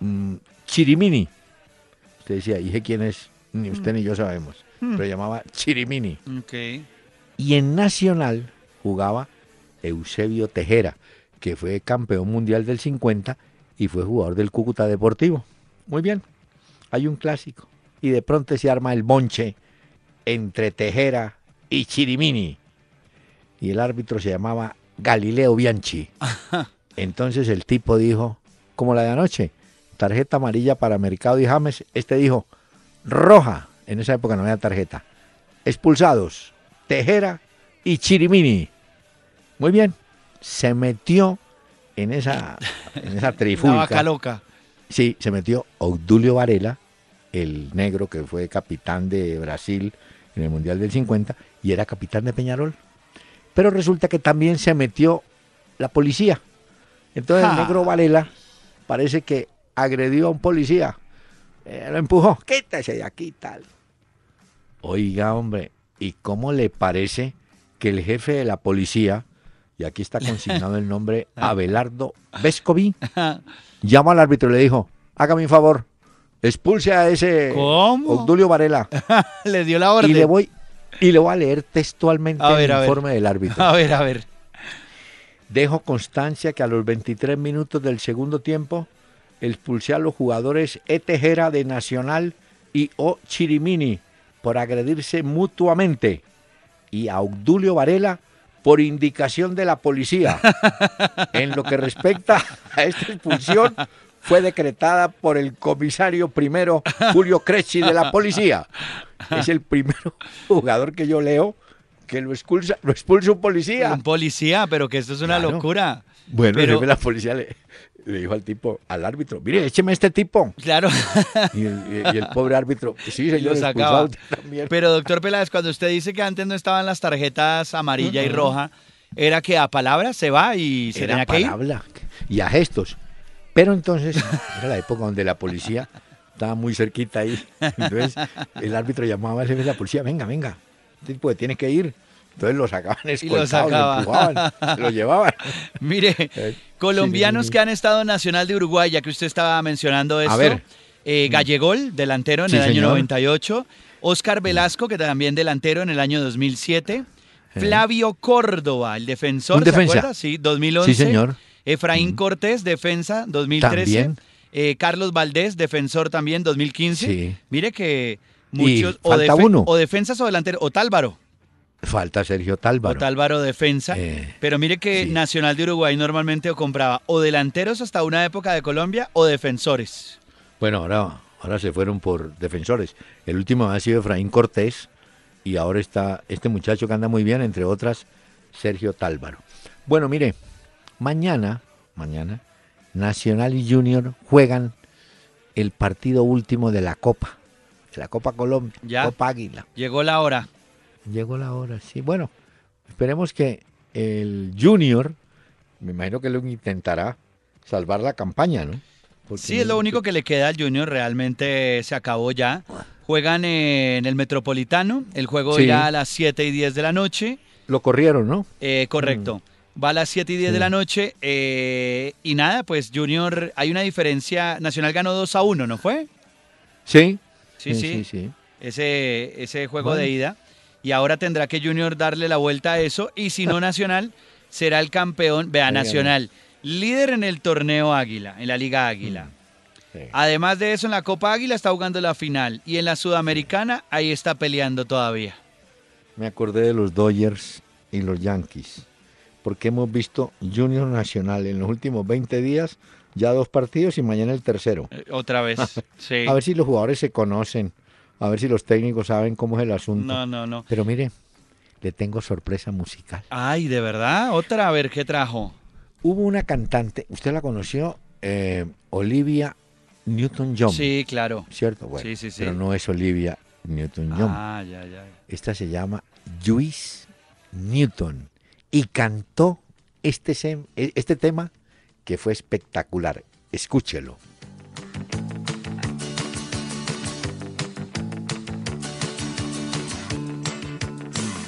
mm, Chirimini. Usted decía, dije quién es, ni usted ni yo sabemos. Pero llamaba Chirimini. Ok. Y en Nacional jugaba Eusebio Tejera, que fue campeón mundial del 50 y fue jugador del Cúcuta Deportivo. Muy bien, hay un clásico. Y de pronto se arma el bonche entre Tejera y Chirimini. Y el árbitro se llamaba Galileo Bianchi. Entonces el tipo dijo, como la de anoche, tarjeta amarilla para Mercado y James. Este dijo, roja. En esa época no había tarjeta. Expulsados, Tejera y Chirimini. Muy bien, se metió en esa, en esa trifulca. vaca loca. Sí, se metió Obdulio Varela, el negro que fue capitán de Brasil en el Mundial del 50 y era capitán de Peñarol. Pero resulta que también se metió la policía. Entonces el Ja. negro Varela parece que agredió a un policía. Eh, lo empujó, quítese de aquí tal. Oiga, hombre, ¿y cómo le parece que el jefe de la policía, y aquí está consignado el nombre, Abelardo Vescovi, llama al árbitro y le dijo, hágame un favor, expulse a ese ¿Cómo? Obdulio Varela Le dio la orden. y le voy y le voy a leer textualmente A ver, el informe del árbitro. A ver, a ver. Dejo constancia que a los 23 minutos del segundo tiempo expulsé a los jugadores E. Tejera de Nacional y O. Chirimini por agredirse mutuamente y a Obdulio Varela por indicación de la policía. En lo que respecta a esta expulsión, fue decretada por el comisario primero Julio Cresci de la policía. Es el primer jugador que yo leo que lo expulsa, lo expulsa un policía. Un policía, pero que esto es una Claro. locura. Bueno, Pero- la policía le, le dijo al tipo, al árbitro, mire, écheme a este tipo. Claro. Y el, y el pobre árbitro, sí, señor, sacaba. Pero doctor Peláez, cuando usted dice que antes no estaban las tarjetas amarilla y roja, era que a palabras se va y se Era tenía que ir. palabra y a gestos. Pero entonces, era la época donde la policía estaba muy cerquita ahí. Entonces, el árbitro llamaba al jefe de la policía, venga, venga, este tipo tiene que ir. Entonces lo sacaban escoltados, lo, empujaban, llevaban. Mire, Eh, colombianos sí, que han estado en Nacional de Uruguay, ya que usted estaba mencionando esto. ver. eh, Gallegol, delantero en el año señor. 98. Oscar Velasco, que también delantero en el año 2007. Flavio Córdoba, el defensor, Un ¿se defensa. acuerda? Sí, 2011. Sí, señor. Efraín Cortés, defensa, 2013. También. Eh, Carlos Valdés, defensor también, 2015. Sí. Mire que Y muchos... O, falta uno. o defensas o delantero. Otálvaro. Falta Sergio Tálvaro. Otálvaro defensa. Eh, Pero mire que sí. Nacional de Uruguay normalmente compraba o delanteros hasta una época de Colombia o defensores. Bueno, ahora, ahora se fueron por defensores. El último ha sido Efraín Cortés y ahora está este muchacho que anda muy bien, entre otras, Sergio Tálvaro. Bueno, mire, mañana, mañana, Nacional y Junior juegan el partido último de la Copa, de la Copa Colombia, Ya. Copa Águila. Llegó la hora. Llegó la hora, sí. Bueno, esperemos que el Junior, me imagino que lo intentará salvar la campaña, ¿no? Porque Sí, es lo único que le queda al Junior, realmente se acabó ya. Juegan en el Metropolitano, el juego Sí. irá a las 7 y 10 de la noche. Lo corrieron, ¿no? Eh, correcto. Va a las 7 y 10 de la noche. eh, y nada, pues Junior, hay una diferencia. Nacional ganó 2 a 1, ¿no fue? Sí. Sí, sí. sí, sí. Ese, ese juego Bueno. de ida. Y ahora tendrá que Junior darle la vuelta a eso. Y si no, Nacional será el campeón. Vea, Nacional, líder en el torneo Águila, en la Liga Águila. Sí. Además de eso, en la Copa Águila está jugando la final. Y en la Sudamericana, ahí está peleando todavía. Me acordé de los Dodgers y los Yankees, porque hemos visto Junior Nacional en los últimos 20 días, ya dos partidos y mañana el tercero. Eh, Otra vez. Sí. A ver si los jugadores se conocen, a ver si los técnicos saben cómo es el asunto. No, no, no. Pero mire, le tengo sorpresa musical. Ay, ¿de verdad? Otra, a ver, ¿qué trajo? Hubo una cantante, usted la conoció, eh, Olivia Newton-John. Sí, claro. ¿Cierto? Bueno, Sí, sí, sí. pero no es Olivia Newton-John. Ah, ya, ya. Esta se llama Joyce Newton y cantó este, e- este tema que fue espectacular. Escúchelo.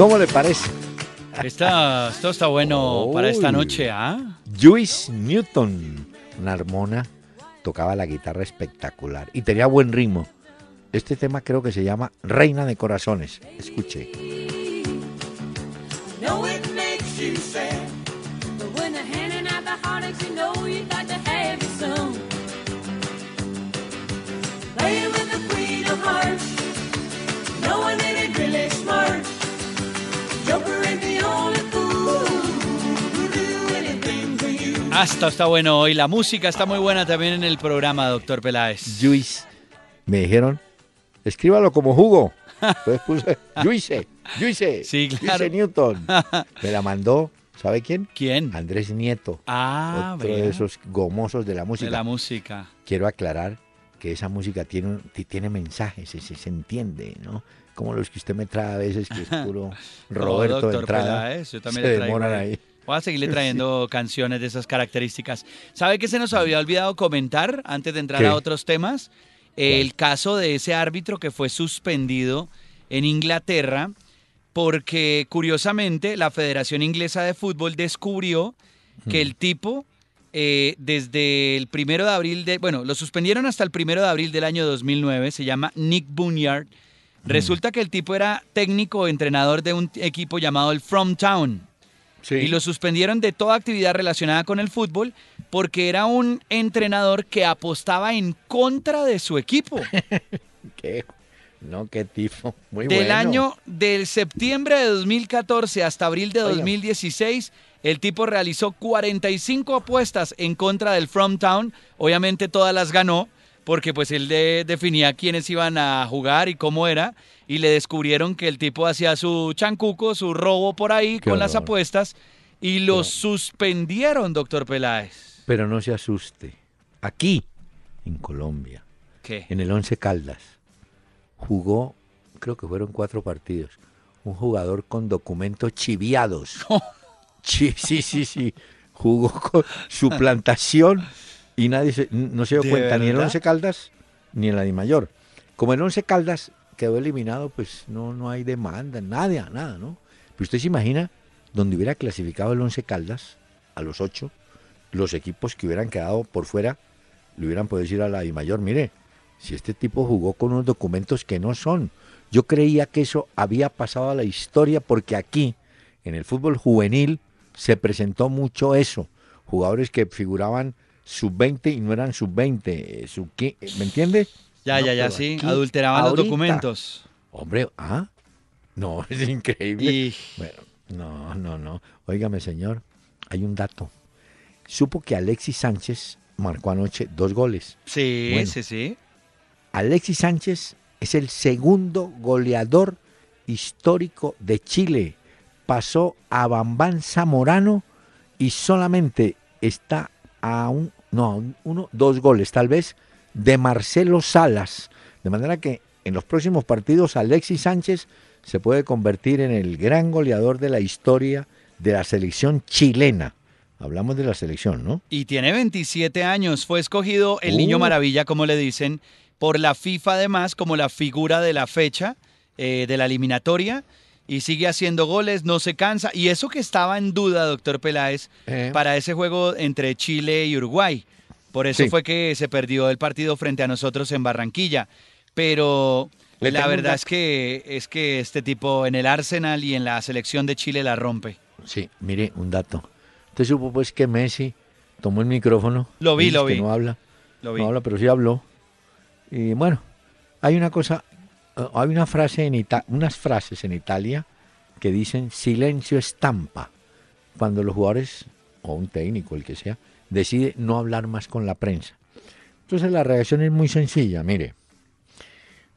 ¿Cómo le parece? Esta- esto está bueno para esta noche, ¿ah? Joyce Newton, una tocaba la guitarra espectacular y tenía buen ritmo. Este tema creo que se llama Reina de Corazones. Escuche. know it makes you sad. But when they're esto está bueno hoy. La música está muy buena también en el programa, doctor Peláez. Joyce. Me dijeron, escríbalo como jugo. Entonces puse Sí, claro. Joyce Newton. Me la mandó, ¿sabe quién? ¿Quién? Andrés Nieto, Ah, otro de esos gomosos de la música. de la música. Quiero aclarar que esa música tiene, tiene mensajes, se, se- entiende, ¿no? Como los que usted me trae a veces, que es puro Roberto de doctor entrada. Peláez, yo también se demoran ahí. Voy a seguirle trayendo canciones de esas características. ¿Sabe qué se nos había olvidado comentar antes de entrar ¿Qué? a otros temas? El caso de ese árbitro que fue suspendido en Inglaterra porque curiosamente la Federación Inglesa de Fútbol descubrió que el tipo eh, desde el primero de abril de, bueno, lo suspendieron hasta el primero de abril del año 2009, se llama Nick Bunyard. Resulta que el tipo era técnico o entrenador de un equipo llamado el From Town. Y lo suspendieron de toda actividad relacionada con el fútbol porque era un entrenador que apostaba en contra de su equipo. ¿Qué? No, qué tifo. Muy Del bueno. año del septiembre de 2014 hasta abril de Oiga. 2016, el tipo realizó 45 apuestas en contra del From Town. Obviamente todas las ganó porque pues él de- definía quiénes iban a jugar y cómo era y le descubrieron que el tipo hacía su chancuco, su robo por ahí Qué con las apuestas y lo suspendieron, doctor Peláez. Pero no se asuste. Aquí, en Colombia, ¿Qué? en el Once Caldas, jugó, creo que fueron cuatro partidos, un jugador con documentos chiviados. Sí, sí, sí, sí. Jugó con suplantación y nadie se, no se dio ¿De cuenta ni en el? Once Caldas ni en la Mayor. Como el Once Caldas quedó eliminado, pues no, no hay demanda, nada, nada, ¿no? Pero usted se imagina donde hubiera clasificado el Once Caldas a los ocho, los equipos que hubieran quedado por fuera le hubieran podido decir a la Mayor, mire, si este tipo jugó con unos documentos que no son. Yo creía que eso había pasado a la historia porque aquí, en el fútbol juvenil, se presentó mucho eso. Jugadores que figuraban sub-20 y no eran sub-20, eh, sub ¿me entiende? Ya, No, ya, ya, sí. Adulteraban los documentos. Hombre, ¿ah? No, es increíble. Y Bueno, no, no, no. Óigame, señor, hay un dato. Supo que Alexis Sánchez marcó anoche dos goles. sí, Bueno. sí, sí. Alexis Sánchez es el segundo goleador histórico de Chile. Pasó a Bambán Zamorano y solamente está a un, no, uno, dos goles tal vez de Marcelo Salas. De manera que en los próximos partidos Alexis Sánchez se puede convertir en el gran goleador de la historia de la selección chilena. Hablamos de la selección, ¿no? Y tiene 27 años. Fue escogido el Niño Uh. Maravilla, como le dicen, por la FIFA además como la figura de la fecha eh, de la eliminatoria. Y sigue haciendo goles, no se cansa. Y eso que estaba en duda, doctor Peláez, Eh. para ese juego entre Chile y Uruguay. Por eso Sí. fue que se perdió el partido frente a nosotros en Barranquilla. Pero Le la verdad es que, es que este tipo en el Arsenal y en la selección de Chile la rompe. Sí, mire, un dato. Usted supo pues que Messi tomó el micrófono. Lo vi, lo que vi. No habla, Lo vi. no habla, pero sí habló. Y bueno, hay una cosa, hay una frase en Ita- unas frases en Italia que dicen silencio estampa. Cuando los jugadores, o un técnico, el que sea, decide no hablar más con la prensa. Entonces la reacción es muy sencilla, mire.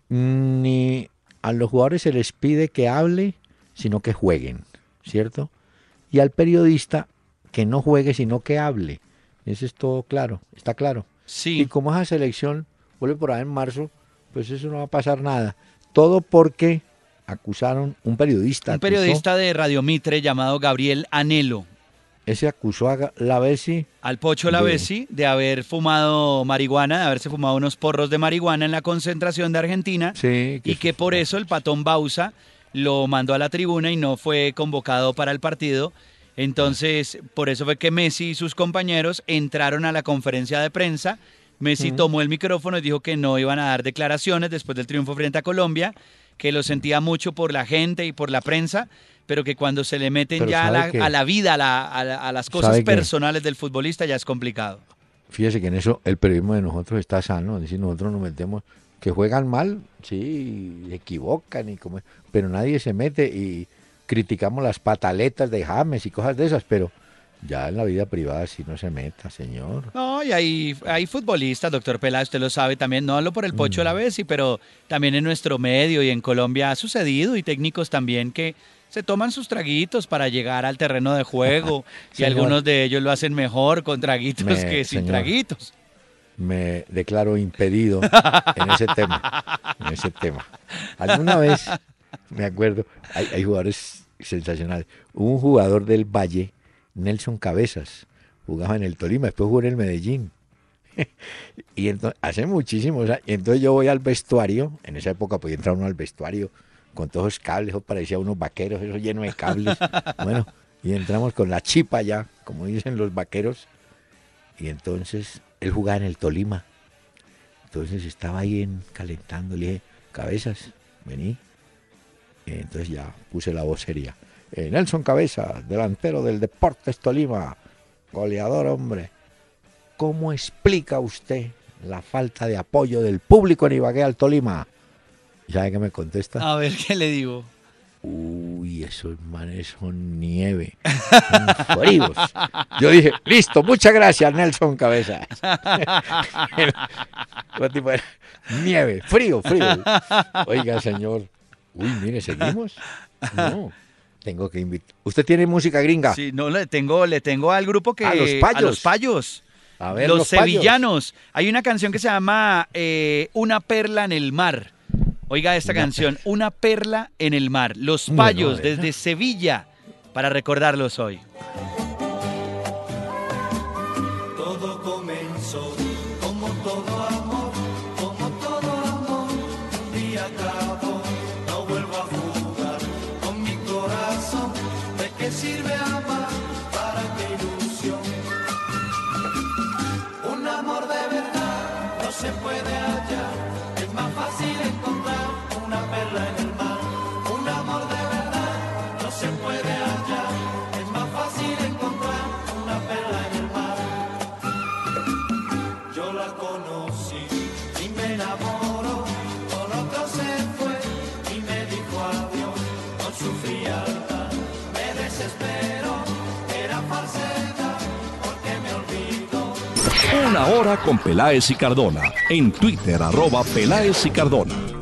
Ni a los jugadores se les pide que hable, sino que jueguen, ¿cierto? Y al periodista que no juegue, sino que hable. Eso es todo claro, está claro. Sí. Y como esa selección vuelve por ahí en marzo, pues eso no va a pasar nada. Todo porque acusaron un periodista. Un acusó- periodista de Radio Mitre llamado Gabriel Anelo ese acusó a la Bessi al Pocho De- Lavesi de haber fumado marihuana, de haberse fumado unos porros de marihuana en la concentración de Argentina Sí, y que por eso el patón Bausa lo mandó a la tribuna y no fue convocado para el partido. Entonces, por eso fue que Messi y sus compañeros entraron a la conferencia de prensa. Messi tomó el micrófono y dijo que no iban a dar declaraciones después del triunfo frente a Colombia, que lo sentía mucho por la gente y por la prensa, pero que cuando se le meten Pero ya a ¿sabe la, qué? a la vida, a, la- a la- a las cosas personales del futbolista, ya es complicado. Fíjese que en eso el periodismo de nosotros está sano, es decir, nosotros nos metemos, que juegan mal, sí, equivocan, y como, pero nadie se mete y criticamos las pataletas de James y cosas de esas, pero ya en la vida privada sí no se meta, señor. No, y hay, hay futbolistas, doctor Peláez, usted lo sabe también, no hablo por el Pocho Mm. la vez, pero también en nuestro medio y en Colombia ha sucedido y técnicos también que se toman sus traguitos para llegar al terreno de juego y algunos de ellos lo hacen mejor con traguitos Me- que sin señor. traguitos. me declaro impedido en ese tema. En ese tema. Alguna vez, me acuerdo, hay, hay jugadores sensacionales. Hubo un jugador del Valle, Nelson Cabezas, jugaba en el Tolima, después jugó en el Medellín. y entonces, hace muchísimos años, y entonces yo voy al vestuario, en esa época podía entrar uno al vestuario con todos esos cables, parecía unos vaqueros, eso lleno de cables. Bueno, y entramos con la chipa ya, como dicen los vaqueros, y entonces él jugaba en el Tolima. Entonces estaba ahí en, calentando, le dije, cabezas, vení. Eh, Entonces ya puse la voz seria. Eh, Nelson Cabeza, delantero del Deportes Tolima, goleador, hombre. ¿Cómo explica usted la falta de apoyo del público en Ibagué al Tolima? ¿Y sabe qué me contesta? A ver qué le digo. Uy, esos manes son nieve, son fríos. Yo dije, listo, muchas gracias, Nelson Cabeza. Nieve, frío, frío. Oiga, señor. Uy, mire, ¿seguimos? No, tengo que invitar. ¿Usted tiene música gringa? Sí, no le tengo, le tengo al grupo que A los payos. a los payos. A ver, los, los payos. sevillanos. Hay una canción que se llama eh, Una perla en el mar. Oiga esta Una canción, Una perla en el mar. Los payos desde Sevilla para recordarlos hoy. Una hora con Peláez y Cardona. En Twitter, arroba Peláez y Cardona.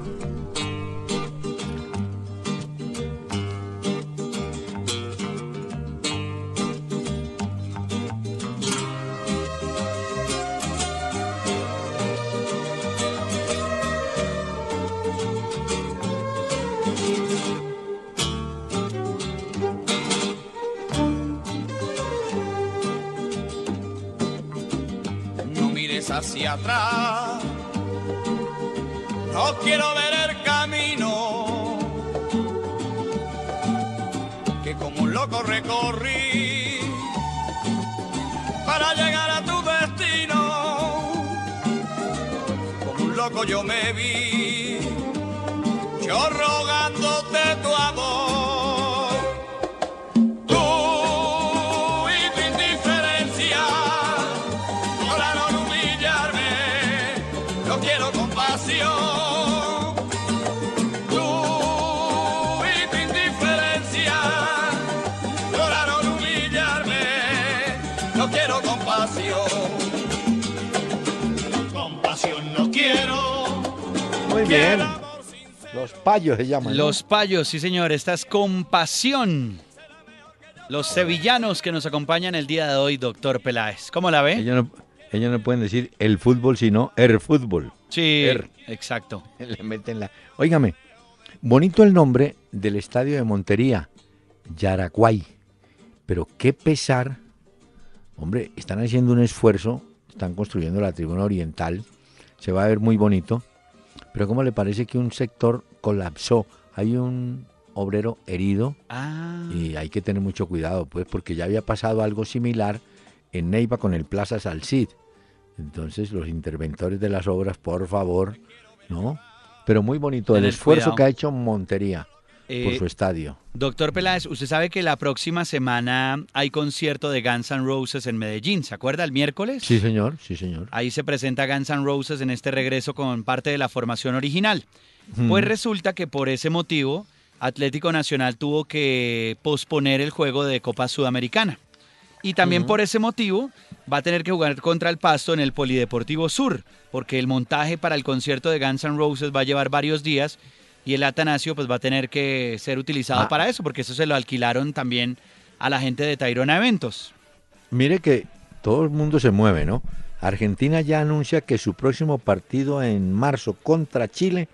Hacia atrás, no quiero ver el camino. como un loco recorrí para llegar a tu destino. Como un loco yo me vi, yo rogándote tu bien. Los payos se llaman. ¿no? Los payos, sí señor, esta es compasión. Los sevillanos que nos acompañan el día de hoy, doctor Peláez. ¿Cómo la ve? Ellos no, ellos no pueden decir el fútbol, sino el fútbol. Sí, Er. exacto. Le meten la. Óigame, bonito el nombre del estadio de Montería, Yaracuay. Pero qué pesar. Hombre, están haciendo un esfuerzo, están construyendo la tribuna oriental, se va a ver muy bonito. Pero ¿cómo le parece que un sector colapsó? Hay un obrero herido Ah, y hay que tener mucho cuidado, pues, porque ya había pasado algo similar en Neiva con el Plaza Salcid. Entonces, los interventores de las obras, por favor, ¿no? Pero muy bonito el esfuerzo cuidado. que ha hecho Montería por eh, su estadio. doctor Peláez, usted sabe que la próxima semana hay concierto de Guns N' Roses en Medellín, ¿se acuerda? El miércoles. Sí, señor, sí, señor. Ahí se presenta Guns N' Roses en este regreso con parte de la formación original. Pues resulta que por ese motivo Atlético Nacional tuvo que posponer el juego de Copa Sudamericana. Y también por ese motivo va a tener que jugar contra el Pasto en el Polideportivo Sur, porque el montaje para el concierto de Guns N' Roses va a llevar varios días y el Atanasio pues va a tener que ser utilizado Ah. para eso, porque eso se lo alquilaron también a la gente de Tayrona Eventos. Mire que todo el mundo se mueve, ¿no? Argentina ya anuncia que su próximo partido en marzo contra Chile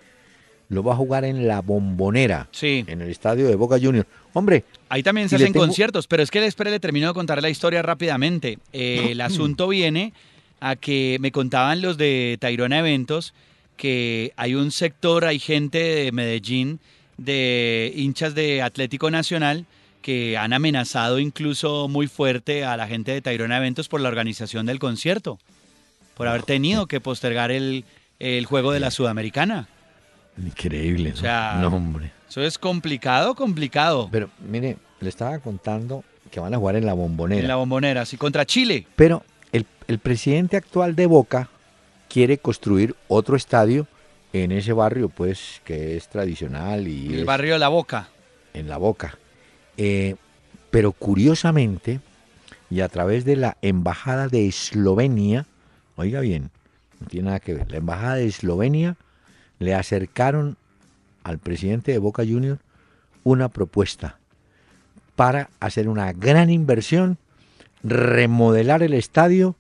lo va a jugar en la Bombonera, Sí. en el estadio de Boca Juniors. Hombre, Ahí también se hacen tengo- conciertos, pero es que espere, le termino de contar la historia rápidamente. Eh, el asunto viene a que me contaban los de Tayrona Eventos que hay un sector, hay gente de Medellín, de hinchas de Atlético Nacional, que han amenazado incluso muy fuerte a la gente de Tayrona Eventos por la organización del concierto, por haber tenido que postergar el, el juego de la Sudamericana. increíble. O sea, no, hombre. Eso es complicado, complicado. Pero mire, le estaba contando que van a jugar en la bombonera. En la bombonera, sí, contra Chile. Pero el, el presidente actual de Boca quiere construir otro estadio en ese barrio, pues, que es tradicional y El es barrio de La Boca. en la Boca. Eh, pero curiosamente, y a través de la embajada de Eslovenia, oiga bien, no tiene nada que ver, la embajada de Eslovenia le acercaron al presidente de Boca Juniors una propuesta para hacer una gran inversión, remodelar el estadio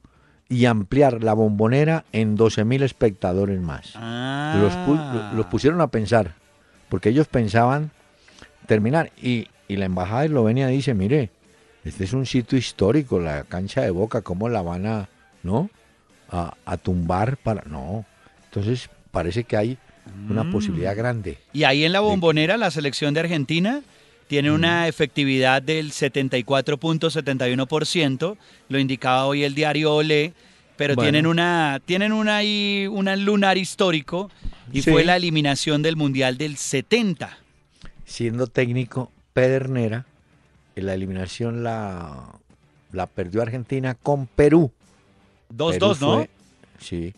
y ampliar la bombonera en 12.000 espectadores más. Ah. Los, pu- los pusieron a pensar, porque ellos pensaban terminar. Y, y la embajada de Eslovenia dice, mire, este es un sitio histórico, la cancha de Boca, ¿cómo la van a, no? A, a tumbar para... No. Entonces parece que hay una Mm. posibilidad grande. Y ahí en la bombonera, la selección de Argentina tiene una efectividad del 74.71%, lo indicaba hoy el diario Olé, pero Bueno. tienen una tienen una ahí un lunar histórico y Sí. fue la eliminación del Mundial del 70. Siendo técnico Pedernera, en la eliminación la, la perdió Argentina con Perú. 2-2, Perú ¿no? sí,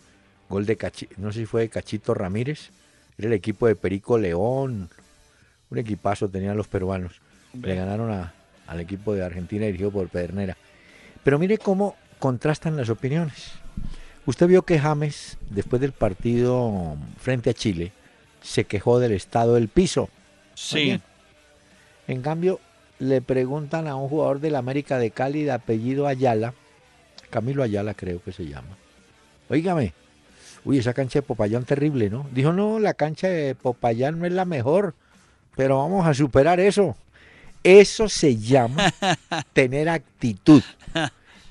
gol de Cachi- no sé si fue de Cachito Ramírez, era el equipo de Perico León, un equipazo tenían los peruanos. Le ganaron a- al equipo de Argentina dirigido por Pedernera. Pero mire cómo contrastan las opiniones. Usted vio que James, después del partido frente a Chile, se quejó del estado del piso. Sí. En cambio, le preguntan a un jugador del América de Cali de apellido Ayala, Camilo Ayala creo que se llama. Óigame, uy, esa cancha de Popayán terrible, ¿no? Dijo, no, la cancha de Popayán no es la mejor, pero vamos a superar eso. Eso se llama tener actitud.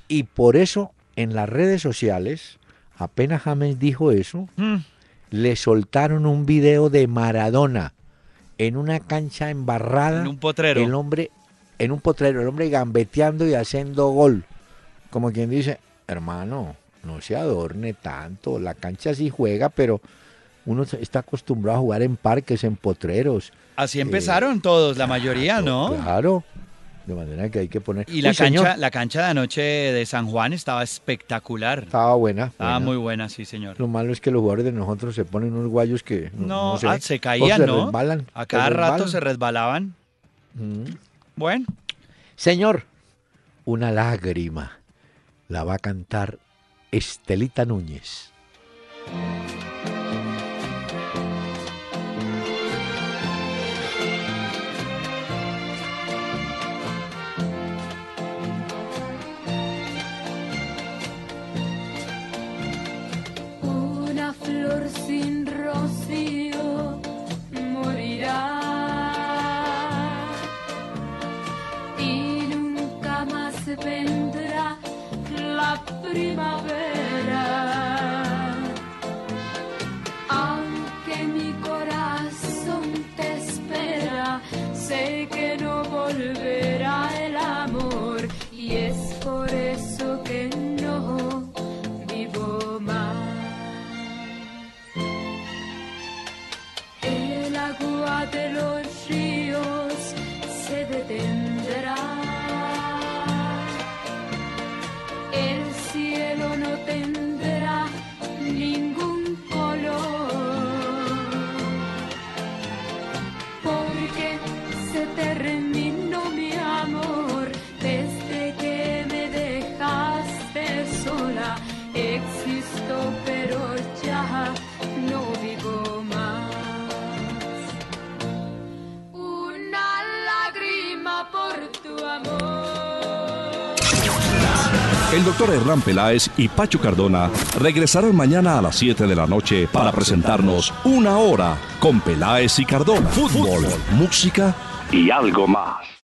Y por eso en las redes sociales, apenas James dijo eso, Mm. le soltaron un video de Maradona en una cancha embarrada. En un potrero. El hombre en un potrero, el hombre gambeteando y haciendo gol. Como quien dice, hermano, no se adorne tanto, la cancha sí juega, pero uno está acostumbrado a jugar en parques, en potreros. Así empezaron todos, la mayoría, ¿no? Claro, de manera que hay que poner... Y la Uy, señor, cancha, la cancha de anoche de San Juan estaba espectacular. Estaba buena. Estaba buena. muy buena, sí, señor. Lo malo es que los jugadores de nosotros se ponen unos guayos que no, No, no sé, ah, se caían, se ¿no? resbalan, A se cada rato se resbalaban. Mm. Bueno, Señor, una lágrima la va a cantar Estelita Núñez. Rocío morirá y nunca más vendrá la primavera. El doctor Hernán Peláez y Pacho Cardona regresarán mañana a las 7 de la noche para presentarnos Una Hora con Peláez y Cardona. Fútbol, música y algo más.